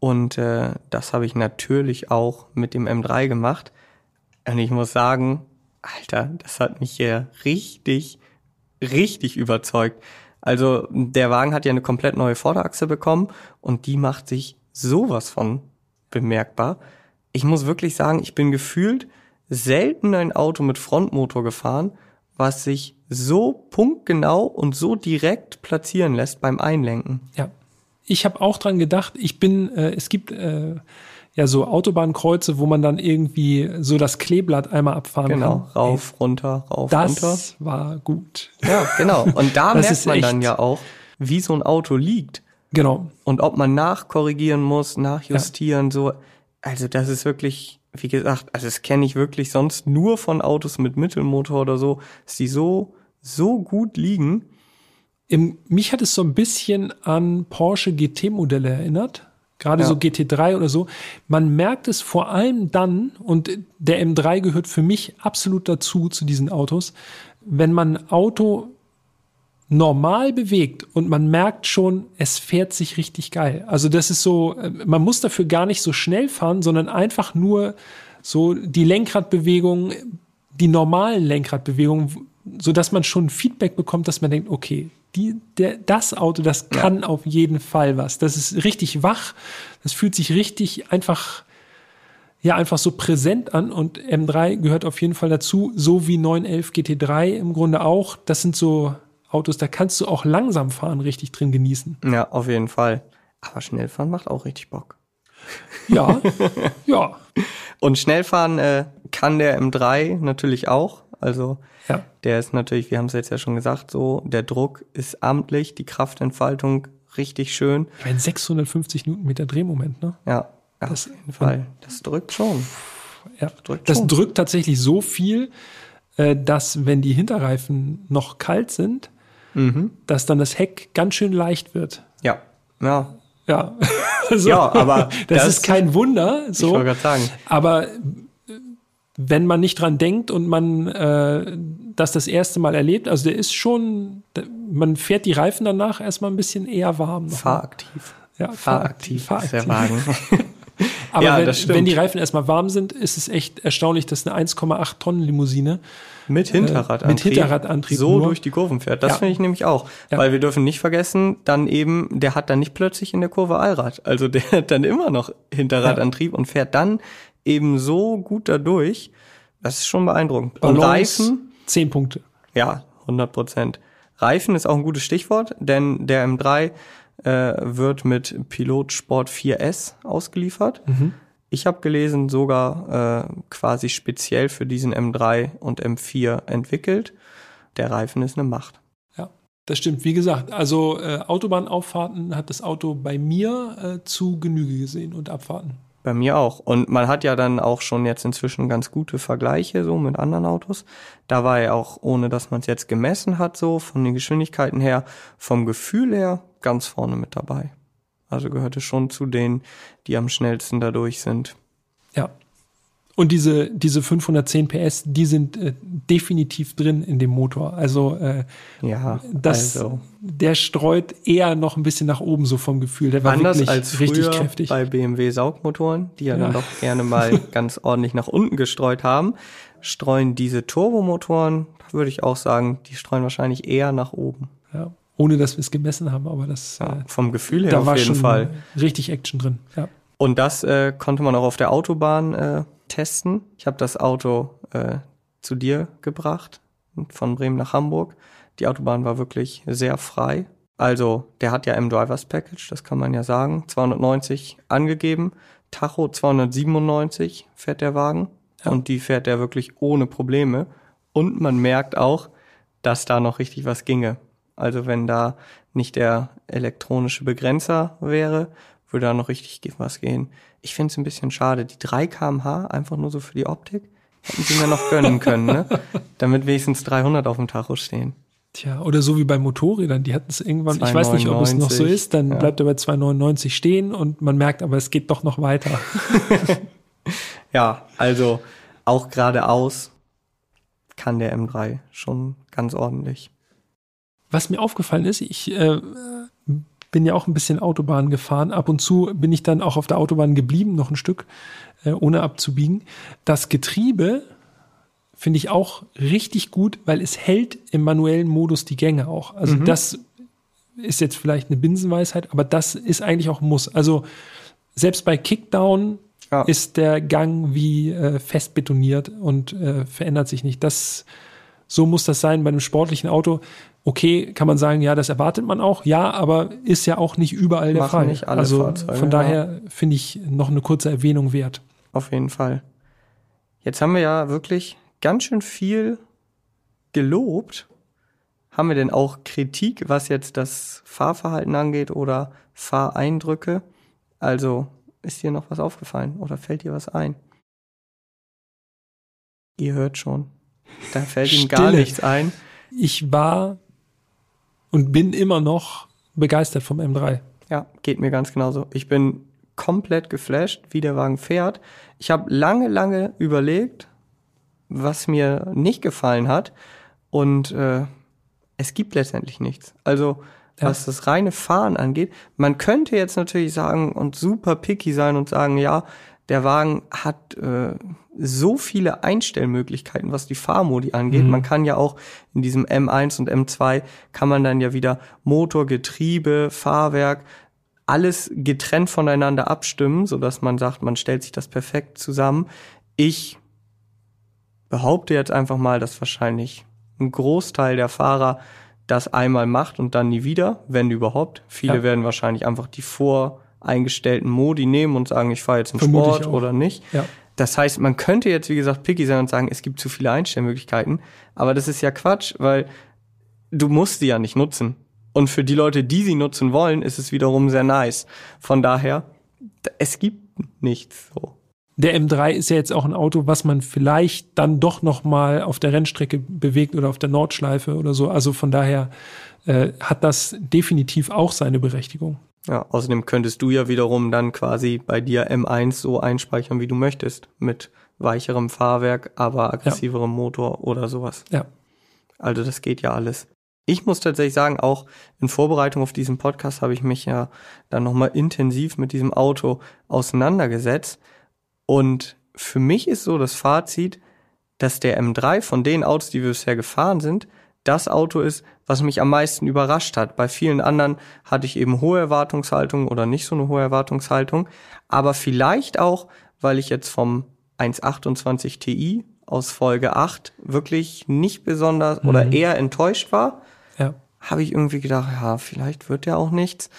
Und äh, das habe ich natürlich auch mit dem M3 gemacht. Und ich muss sagen, Alter, das hat mich hier richtig, richtig überzeugt. Also der Wagen hat ja eine komplett neue Vorderachse bekommen und die macht sich sowas von bemerkbar. Ich muss wirklich sagen, ich bin gefühlt selten ein Auto mit Frontmotor gefahren, was sich so punktgenau und so direkt platzieren lässt beim Einlenken. Ja. Ich habe auch dran gedacht, ich bin, äh, es gibt äh, ja so Autobahnkreuze, wo man dann irgendwie so das Kleeblatt einmal abfahren genau, kann. Genau, rauf, runter, rauf, das runter. Das war gut. Ja, genau. Und da merkt man dann ja auch, wie so ein Auto liegt. Genau. Und ob man nachkorrigieren muss, nachjustieren, ja. so. Also das ist wirklich wie gesagt, also das kenne ich wirklich sonst nur von Autos mit Mittelmotor oder so, dass die so, so gut liegen. Im, mich hat es so ein bisschen an Porsche GT-Modelle erinnert. Gerade ja. so GT3 oder so. Man merkt es vor allem dann, und der M3 gehört für mich absolut dazu, zu diesen Autos, wenn man Auto normal bewegt und man merkt schon, es fährt sich richtig geil. Also das ist so, äh, man muss dafür gar nicht so schnell fahren, sondern einfach nur so die Lenkradbewegung, die normalen Lenkradbewegungen, so dass man schon Feedback bekommt, dass man denkt, okay, die, der, das Auto, das kann ja. auf jeden Fall was. Das ist richtig wach, das fühlt sich richtig einfach ja einfach so präsent an und M3 gehört auf jeden Fall dazu, so wie 911 GT3 im Grunde auch. Das sind so Autos, da kannst du auch langsam fahren richtig drin genießen. Ja, auf jeden Fall. Aber Schnellfahren macht auch richtig Bock. Ja, ja. Und Schnellfahren äh, kann der M3 natürlich auch. Also ja. der ist natürlich, wir haben es jetzt ja schon gesagt, so der Druck ist amtlich, die Kraftentfaltung richtig schön. Ich meine 650 Newtonmeter Drehmoment, ne? Ja, das, auf jeden Fall. Das drückt schon. Ja, das drückt, das drückt tatsächlich so viel, äh, dass wenn die Hinterreifen noch kalt sind, mhm. dass dann das Heck ganz schön leicht wird. Ja, ja. Ja, also, ja aber das, das, ist kein Wunder. So. Ich wollte gerade sagen. Aber wenn man nicht dran denkt und man äh, das das erste Mal erlebt, also der ist schon, man fährt die Reifen danach erstmal ein bisschen eher warm. Fahraktiv. Ja, fahraktiv, fahraktiv. Ist der Wagen. Aber ja, wenn, wenn, die Reifen erstmal warm sind, ist es echt erstaunlich, dass eine 1,8 Tonnen Limousine mit Hinterradantrieb, äh, mit Hinterradantrieb so nur. durch die Kurven fährt. Das ja. finde ich nämlich auch. Ja. Weil wir dürfen nicht vergessen, dann eben, der hat dann nicht plötzlich in der Kurve Allrad. Also der hat dann immer noch Hinterradantrieb und fährt dann eben so gut dadurch. Das ist schon beeindruckend. Balance, und Reifen. 10 Punkte. Ja, 100 Prozent. Reifen ist auch ein gutes Stichwort, denn der M3 äh, wird mit Pilot Sport 4S ausgeliefert. Mhm. Ich habe gelesen, sogar äh, quasi speziell für diesen M3 und M4 entwickelt. Der Reifen ist eine Macht. Ja, das stimmt. Wie gesagt, also äh, Autobahnauffahrten hat das Auto bei mir äh, zu Genüge gesehen und Abfahrten. Bei mir auch. Und man hat ja dann auch schon jetzt inzwischen ganz gute Vergleiche so mit anderen Autos. Da war er auch, ohne dass man es jetzt gemessen hat, so von den Geschwindigkeiten her, vom Gefühl her ganz vorne mit dabei. Also gehörte schon zu denen, die am schnellsten dadurch sind. Ja. Und diese, diese 510 PS, die sind äh, definitiv drin in dem Motor. Also äh, ja, das, also. der streut eher noch ein bisschen nach oben so vom Gefühl. Der war Anders wirklich als richtig früher kräftig. bei BMW Saugmotoren, die ja, Ja. dann doch gerne mal ganz ordentlich nach unten gestreut haben, streuen diese Turbomotoren, würde ich auch sagen, die streuen wahrscheinlich eher nach oben. Ja. Ohne dass wir es gemessen haben, aber das Ja, äh, vom Gefühl her da auf war jeden schon Fall. richtig Action drin. Ja. Und das äh, konnte man auch auf der Autobahn äh, testen. Ich habe das Auto äh, zu dir gebracht, von Bremen nach Hamburg. Die Autobahn war wirklich sehr frei. Also, der hat ja im Drivers Package, das kann man ja sagen, 290 angegeben. Tacho 297 fährt der Wagen. Ja. Und die fährt er wirklich ohne Probleme. Und man merkt auch, dass da noch richtig was ginge. Also wenn da nicht der elektronische Begrenzer wäre, würde da noch richtig was gehen. Ich finde es ein bisschen schade. Die 3 kmh, einfach nur so für die Optik, hätten sie mir noch gönnen können, ne? Damit wenigstens 300 auf dem Tacho stehen. Tja, oder so wie bei Motorrädern, die hatten es irgendwann, ich weiß nicht, ob es noch so 2,99, ist, dann ja. bleibt er bei 2,99 stehen und man merkt aber, es geht doch noch weiter. Ja, also auch geradeaus kann der M3 schon ganz ordentlich. Was mir aufgefallen ist, ich äh, bin ja auch ein bisschen Autobahn gefahren. Ab und zu bin ich dann auch auf der Autobahn geblieben, noch ein Stück, äh, ohne abzubiegen. Das Getriebe finde ich auch richtig gut, weil es hält im manuellen Modus die Gänge auch. Also Mhm. das ist jetzt vielleicht eine Binsenweisheit, aber das ist eigentlich auch ein Muss. Also selbst bei Kickdown Ja. ist der Gang wie äh, fest betoniert und äh, verändert sich nicht. Das so muss das sein bei einem sportlichen Auto. Okay, kann man sagen, ja, das erwartet man auch, ja, aber ist ja auch nicht überall der Fall. nicht alle also Fahrzeuge, von ja. daher finde ich noch eine kurze Erwähnung wert. Auf jeden Fall. Jetzt haben wir ja wirklich ganz schön viel gelobt. Haben wir denn auch Kritik, was jetzt das Fahrverhalten angeht oder Fahreindrücke? Also ist dir noch was aufgefallen oder fällt dir was ein? Ihr hört schon. Da fällt ihm gar Stille. nichts ein. Ich war und bin immer noch begeistert vom M3. Ja, geht mir ganz genauso. Ich bin komplett geflasht, wie der Wagen fährt. Ich habe lange, lange überlegt, was mir nicht gefallen hat. Und äh, es gibt letztendlich nichts. Also, Ja. was das reine Fahren angeht, man könnte jetzt natürlich sagen und super picky sein und sagen, ja, der Wagen hat äh, so viele Einstellmöglichkeiten, was die Fahrmodi angeht. Mhm. Man kann ja auch in diesem M1 und M2 kann man dann ja wieder Motor, Getriebe, Fahrwerk, alles getrennt voneinander abstimmen, so dass man sagt, man stellt sich das perfekt zusammen. Ich behaupte jetzt einfach mal, dass wahrscheinlich ein Großteil der Fahrer das einmal macht und dann nie wieder, wenn überhaupt. Viele Ja. werden wahrscheinlich einfach die voreingestellten Modi nehmen und sagen, ich fahre jetzt im Vermute Sport oder nicht. Ja. Das heißt, man könnte jetzt, wie gesagt, picky sein und sagen, es gibt zu viele Einstellmöglichkeiten, aber das ist ja Quatsch, weil du musst sie ja nicht nutzen. Und für die Leute, die sie nutzen wollen, ist es wiederum sehr nice. Von daher, es gibt nichts so. Der M3 ist ja jetzt auch ein Auto, was man vielleicht dann doch noch mal auf der Rennstrecke bewegt oder auf der Nordschleife oder so. Also von daher äh, hat das definitiv auch seine Berechtigung. Ja, außerdem könntest du ja wiederum dann quasi bei dir M1 so einspeichern, wie du möchtest. Mit weicherem Fahrwerk, aber aggressiverem Motor oder sowas. Ja. Also das geht ja alles. Ich muss tatsächlich sagen, auch in Vorbereitung auf diesen Podcast habe ich mich ja dann nochmal intensiv mit diesem Auto auseinandergesetzt. Und für mich ist so das Fazit, dass der M3 von den Autos, die wir bisher gefahren sind, das Auto ist, was mich am meisten überrascht hat. Bei vielen anderen hatte ich eben hohe Erwartungshaltung oder nicht so eine hohe Erwartungshaltung. Aber vielleicht auch, weil ich jetzt vom 128 Ti aus Folge 8 wirklich nicht besonders oder Mhm. eher enttäuscht war, Ja. habe ich irgendwie gedacht, ja, vielleicht wird ja auch nichts.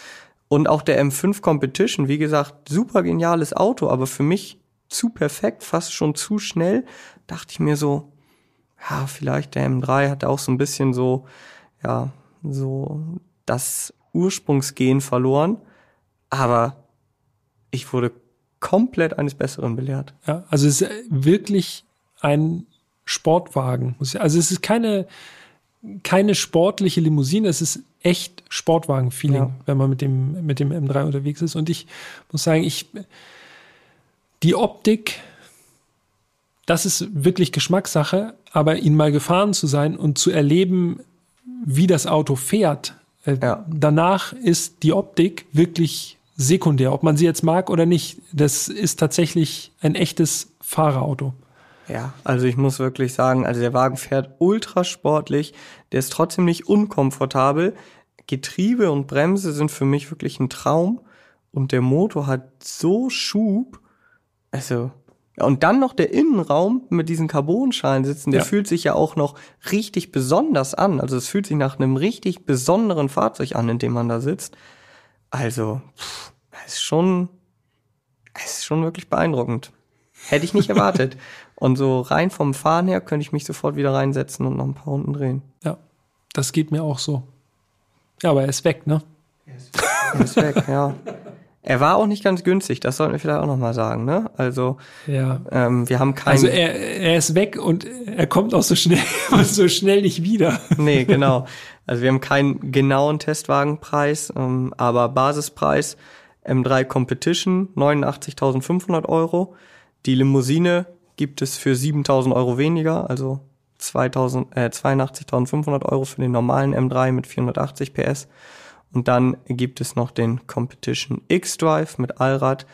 Und auch der M5 Competition, wie gesagt, super geniales Auto, aber für mich zu perfekt, fast schon zu schnell, dachte ich mir so, ja, vielleicht der M3 hat auch so ein bisschen so, ja, so das Ursprungsgehen verloren, aber ich wurde komplett eines Besseren belehrt. Ja, also es ist wirklich ein Sportwagen. Also es ist keine, keine sportliche Limousine, es ist echt Sportwagen-Feeling, Ja. wenn man mit dem, mit dem M3 unterwegs ist. Und ich muss sagen, ich, die Optik das ist wirklich Geschmackssache, aber ihn mal gefahren zu sein und zu erleben, wie das Auto fährt, äh, ja. danach ist die Optik wirklich sekundär, ob man sie jetzt mag oder nicht. Das ist tatsächlich ein echtes Fahrerauto. Ja, also ich muss wirklich sagen, also der Wagen fährt ultra sportlich, der ist trotzdem nicht unkomfortabel. Getriebe und Bremse sind für mich wirklich ein Traum und der Motor hat so Schub. Also und dann noch der Innenraum mit diesen Carbonschalen sitzen, der ja. fühlt sich ja auch noch richtig besonders an. Also es fühlt sich nach einem richtig besonderen Fahrzeug an, in dem man da sitzt. Also, pff, ist schon, ist schon wirklich beeindruckend. Hätte ich nicht erwartet. Und so rein vom Fahren her könnte ich mich sofort wieder reinsetzen und noch ein paar Runden drehen. Ja, das geht mir auch so. Ja, aber er ist weg, ne? Er ist weg, ja. Er war auch nicht ganz günstig, das sollten wir vielleicht auch nochmal sagen, ne? Also, ja. ähm, wir haben keinen. Also er, er ist weg und er kommt auch so schnell, so schnell nicht wieder. Nee, genau. Also wir haben keinen genauen Testwagenpreis, ähm, aber Basispreis M3 Competition 89.500 Euro. Die Limousine gibt es für 7.000 Euro weniger, also 2000, äh, 82.500 Euro für den normalen M3 mit 480 PS. Und dann gibt es noch den Competition X-Drive mit Allrad,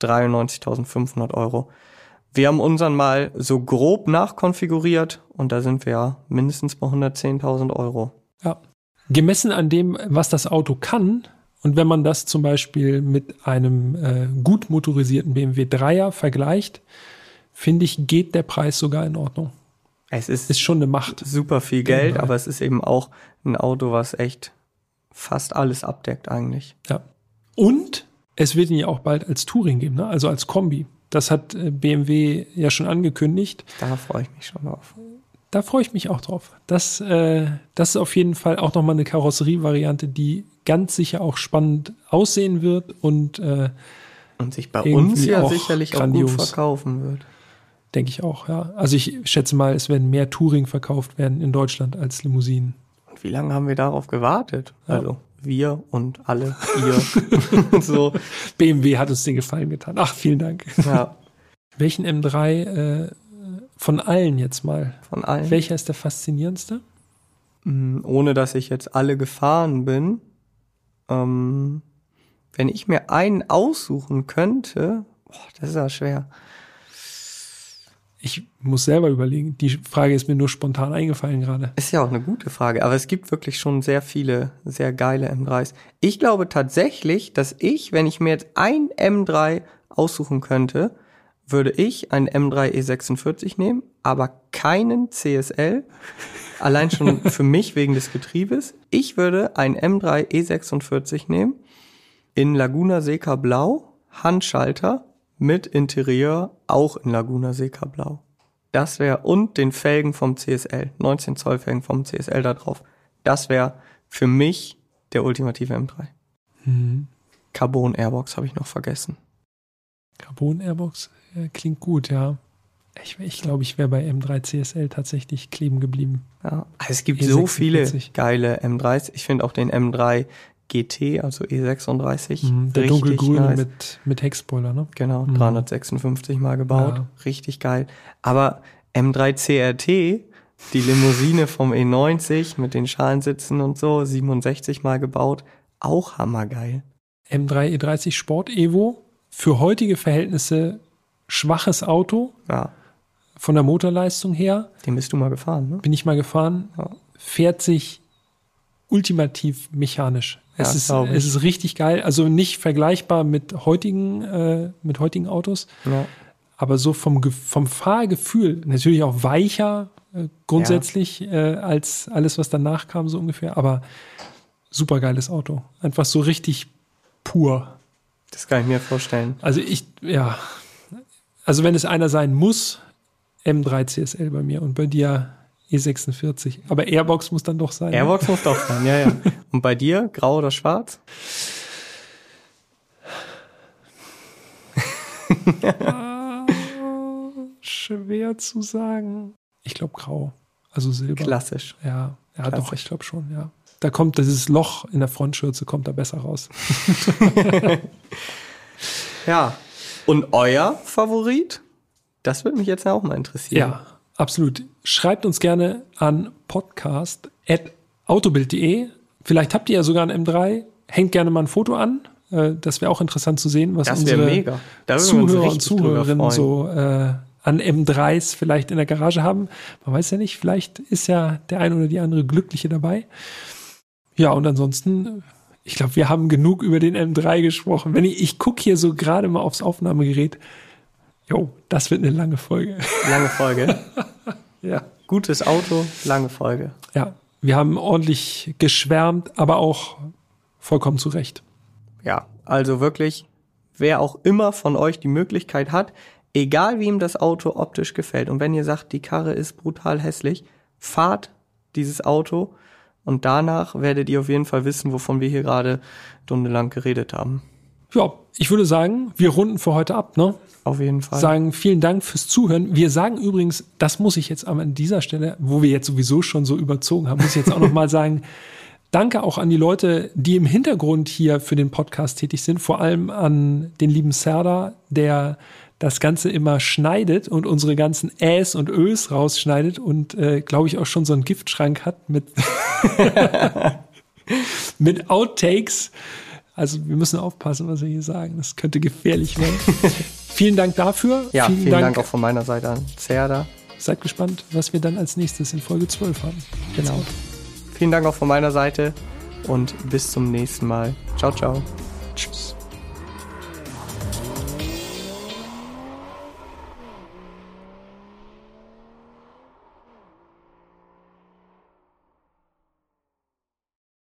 93.500 Euro. Wir haben unseren mal so grob nachkonfiguriert und da sind wir ja mindestens bei 110.000 Euro. Ja. Gemessen an dem, was das Auto kann, und wenn man das zum Beispiel mit einem äh, gut motorisierten BMW 3er vergleicht, finde ich, geht der Preis sogar in Ordnung. Es ist, ist schon eine Macht. Super viel Geld, aber es ist eben auch ein Auto, was echt fast alles abdeckt eigentlich. Ja. Und es wird ihn ja auch bald als Touring geben, ne? also als Kombi. Das hat äh, BMW ja schon angekündigt. Da freue ich mich schon drauf. Da freue ich mich auch drauf. Das, äh, das ist auf jeden Fall auch nochmal eine Karosserievariante, die ganz sicher auch spannend aussehen wird und, äh, und sich bei uns ja auch sicherlich grandios. auch gut verkaufen wird. Denke ich auch, ja. Also ich schätze mal, es werden mehr Touring verkauft werden in Deutschland als Limousinen. Wie lange haben wir darauf gewartet? Also wir und alle ihr. so. BMW hat uns den Gefallen getan. Ach, vielen Dank. Ja. Welchen M3 äh, von allen jetzt mal? Von allen. Welcher ist der faszinierendste? Mm, ohne dass ich jetzt alle gefahren bin. Ähm, wenn ich mir einen aussuchen könnte, boah, das ist ja schwer. Ich muss selber überlegen. Die Frage ist mir nur spontan eingefallen gerade. Ist ja auch eine gute Frage, aber es gibt wirklich schon sehr viele, sehr geile M3s. Ich glaube tatsächlich, dass ich, wenn ich mir jetzt ein M3 aussuchen könnte, würde ich einen M3 E46 nehmen, aber keinen CSL. Allein schon für mich wegen des Getriebes. Ich würde einen M3 E46 nehmen in Laguna Seca Blau, Handschalter mit Interieur auch in Laguna Seca Blau. Das wäre und den Felgen vom CSL, 19 Zoll Felgen vom CSL da drauf. Das wäre für mich der ultimative M3. Mhm. Carbon Airbox habe ich noch vergessen. Carbon Airbox ja, klingt gut, ja. Ich, ich glaube, ich wäre bei M3 CSL tatsächlich kleben geblieben. Ja, also es gibt E46. so viele geile M3s. Ich finde auch den M3 GT, also E36. Mhm, der dunkelgrüne nice. mit, mit Heckspoiler, ne? Genau, mhm. 356 mal gebaut. Ja. Richtig geil. Aber M3 CRT, die Limousine vom E90 mit den Schalensitzen und so, 67 mal gebaut, auch hammergeil. M3 E30 Sport Evo, für heutige Verhältnisse schwaches Auto. Ja. Von der Motorleistung her. Den bist du mal gefahren, ne? Bin ich mal gefahren. Ja. Fährt sich ultimativ mechanisch. Es, ist, es ist richtig geil. Also nicht vergleichbar mit heutigen, äh, mit heutigen Autos. Ja. Aber so vom, vom Fahrgefühl, natürlich auch weicher äh, grundsätzlich ja. äh, als alles, was danach kam, so ungefähr. Aber super geiles Auto. Einfach so richtig pur. Das kann ich mir vorstellen. Also ich, ja. Also wenn es einer sein muss, M3 CSL bei mir und bei dir E46. Aber Airbox muss dann doch sein. Ne? Airbox ne? muss doch sein, ja, ja. Und bei dir, grau oder schwarz? schwer zu sagen. Ich glaube grau. Also Silber. Klassisch. Ja, ja Klassisch. doch, ich glaube schon, ja. Da kommt dieses Loch in der Frontschürze, kommt da besser raus. ja. Und euer Favorit? Das würde mich jetzt auch mal interessieren. Ja, absolut. Schreibt uns gerne an podcast.autobild.de. Vielleicht habt ihr ja sogar ein M3. Hängt gerne mal ein Foto an. Äh, das wäre auch interessant zu sehen, was unsere Zuhörer und Zuhörerinnen so äh, an M3s vielleicht in der Garage haben. Man weiß ja nicht, vielleicht ist ja der eine oder die andere Glückliche dabei. Ja, und ansonsten, ich glaube, wir haben genug über den M3 gesprochen. Wenn ich, ich gucke hier so gerade mal aufs Aufnahmegerät, jo, das wird eine lange Folge. Lange Folge. ja. Gutes Auto, lange Folge. Ja, wir haben ordentlich geschwärmt, aber auch vollkommen zu Recht. Ja, also wirklich, wer auch immer von euch die Möglichkeit hat, egal wie ihm das Auto optisch gefällt. Und wenn ihr sagt, die Karre ist brutal hässlich, fahrt dieses Auto und danach werdet ihr auf jeden Fall wissen, wovon wir hier gerade stundenlang geredet haben. Ja, ich würde sagen, wir runden für heute ab, ne? Auf jeden Fall. Sagen vielen Dank fürs Zuhören. Wir sagen übrigens, das muss ich jetzt an dieser Stelle, wo wir jetzt sowieso schon so überzogen haben, muss ich jetzt auch nochmal sagen, Danke auch an die Leute, die im Hintergrund hier für den Podcast tätig sind, vor allem an den lieben Serda, der das Ganze immer schneidet und unsere ganzen Äs und Ös rausschneidet und äh, glaube ich auch schon so einen Giftschrank hat mit, mit Outtakes. Also wir müssen aufpassen, was wir hier sagen. Das könnte gefährlich werden. vielen Dank dafür. Ja, vielen, vielen Dank. Dank. auch von meiner Seite an Serda. Seid gespannt, was wir dann als nächstes in Folge 12 haben. Genau. Vielen Dank auch von meiner Seite und bis zum nächsten Mal. Ciao, ciao. Tschüss.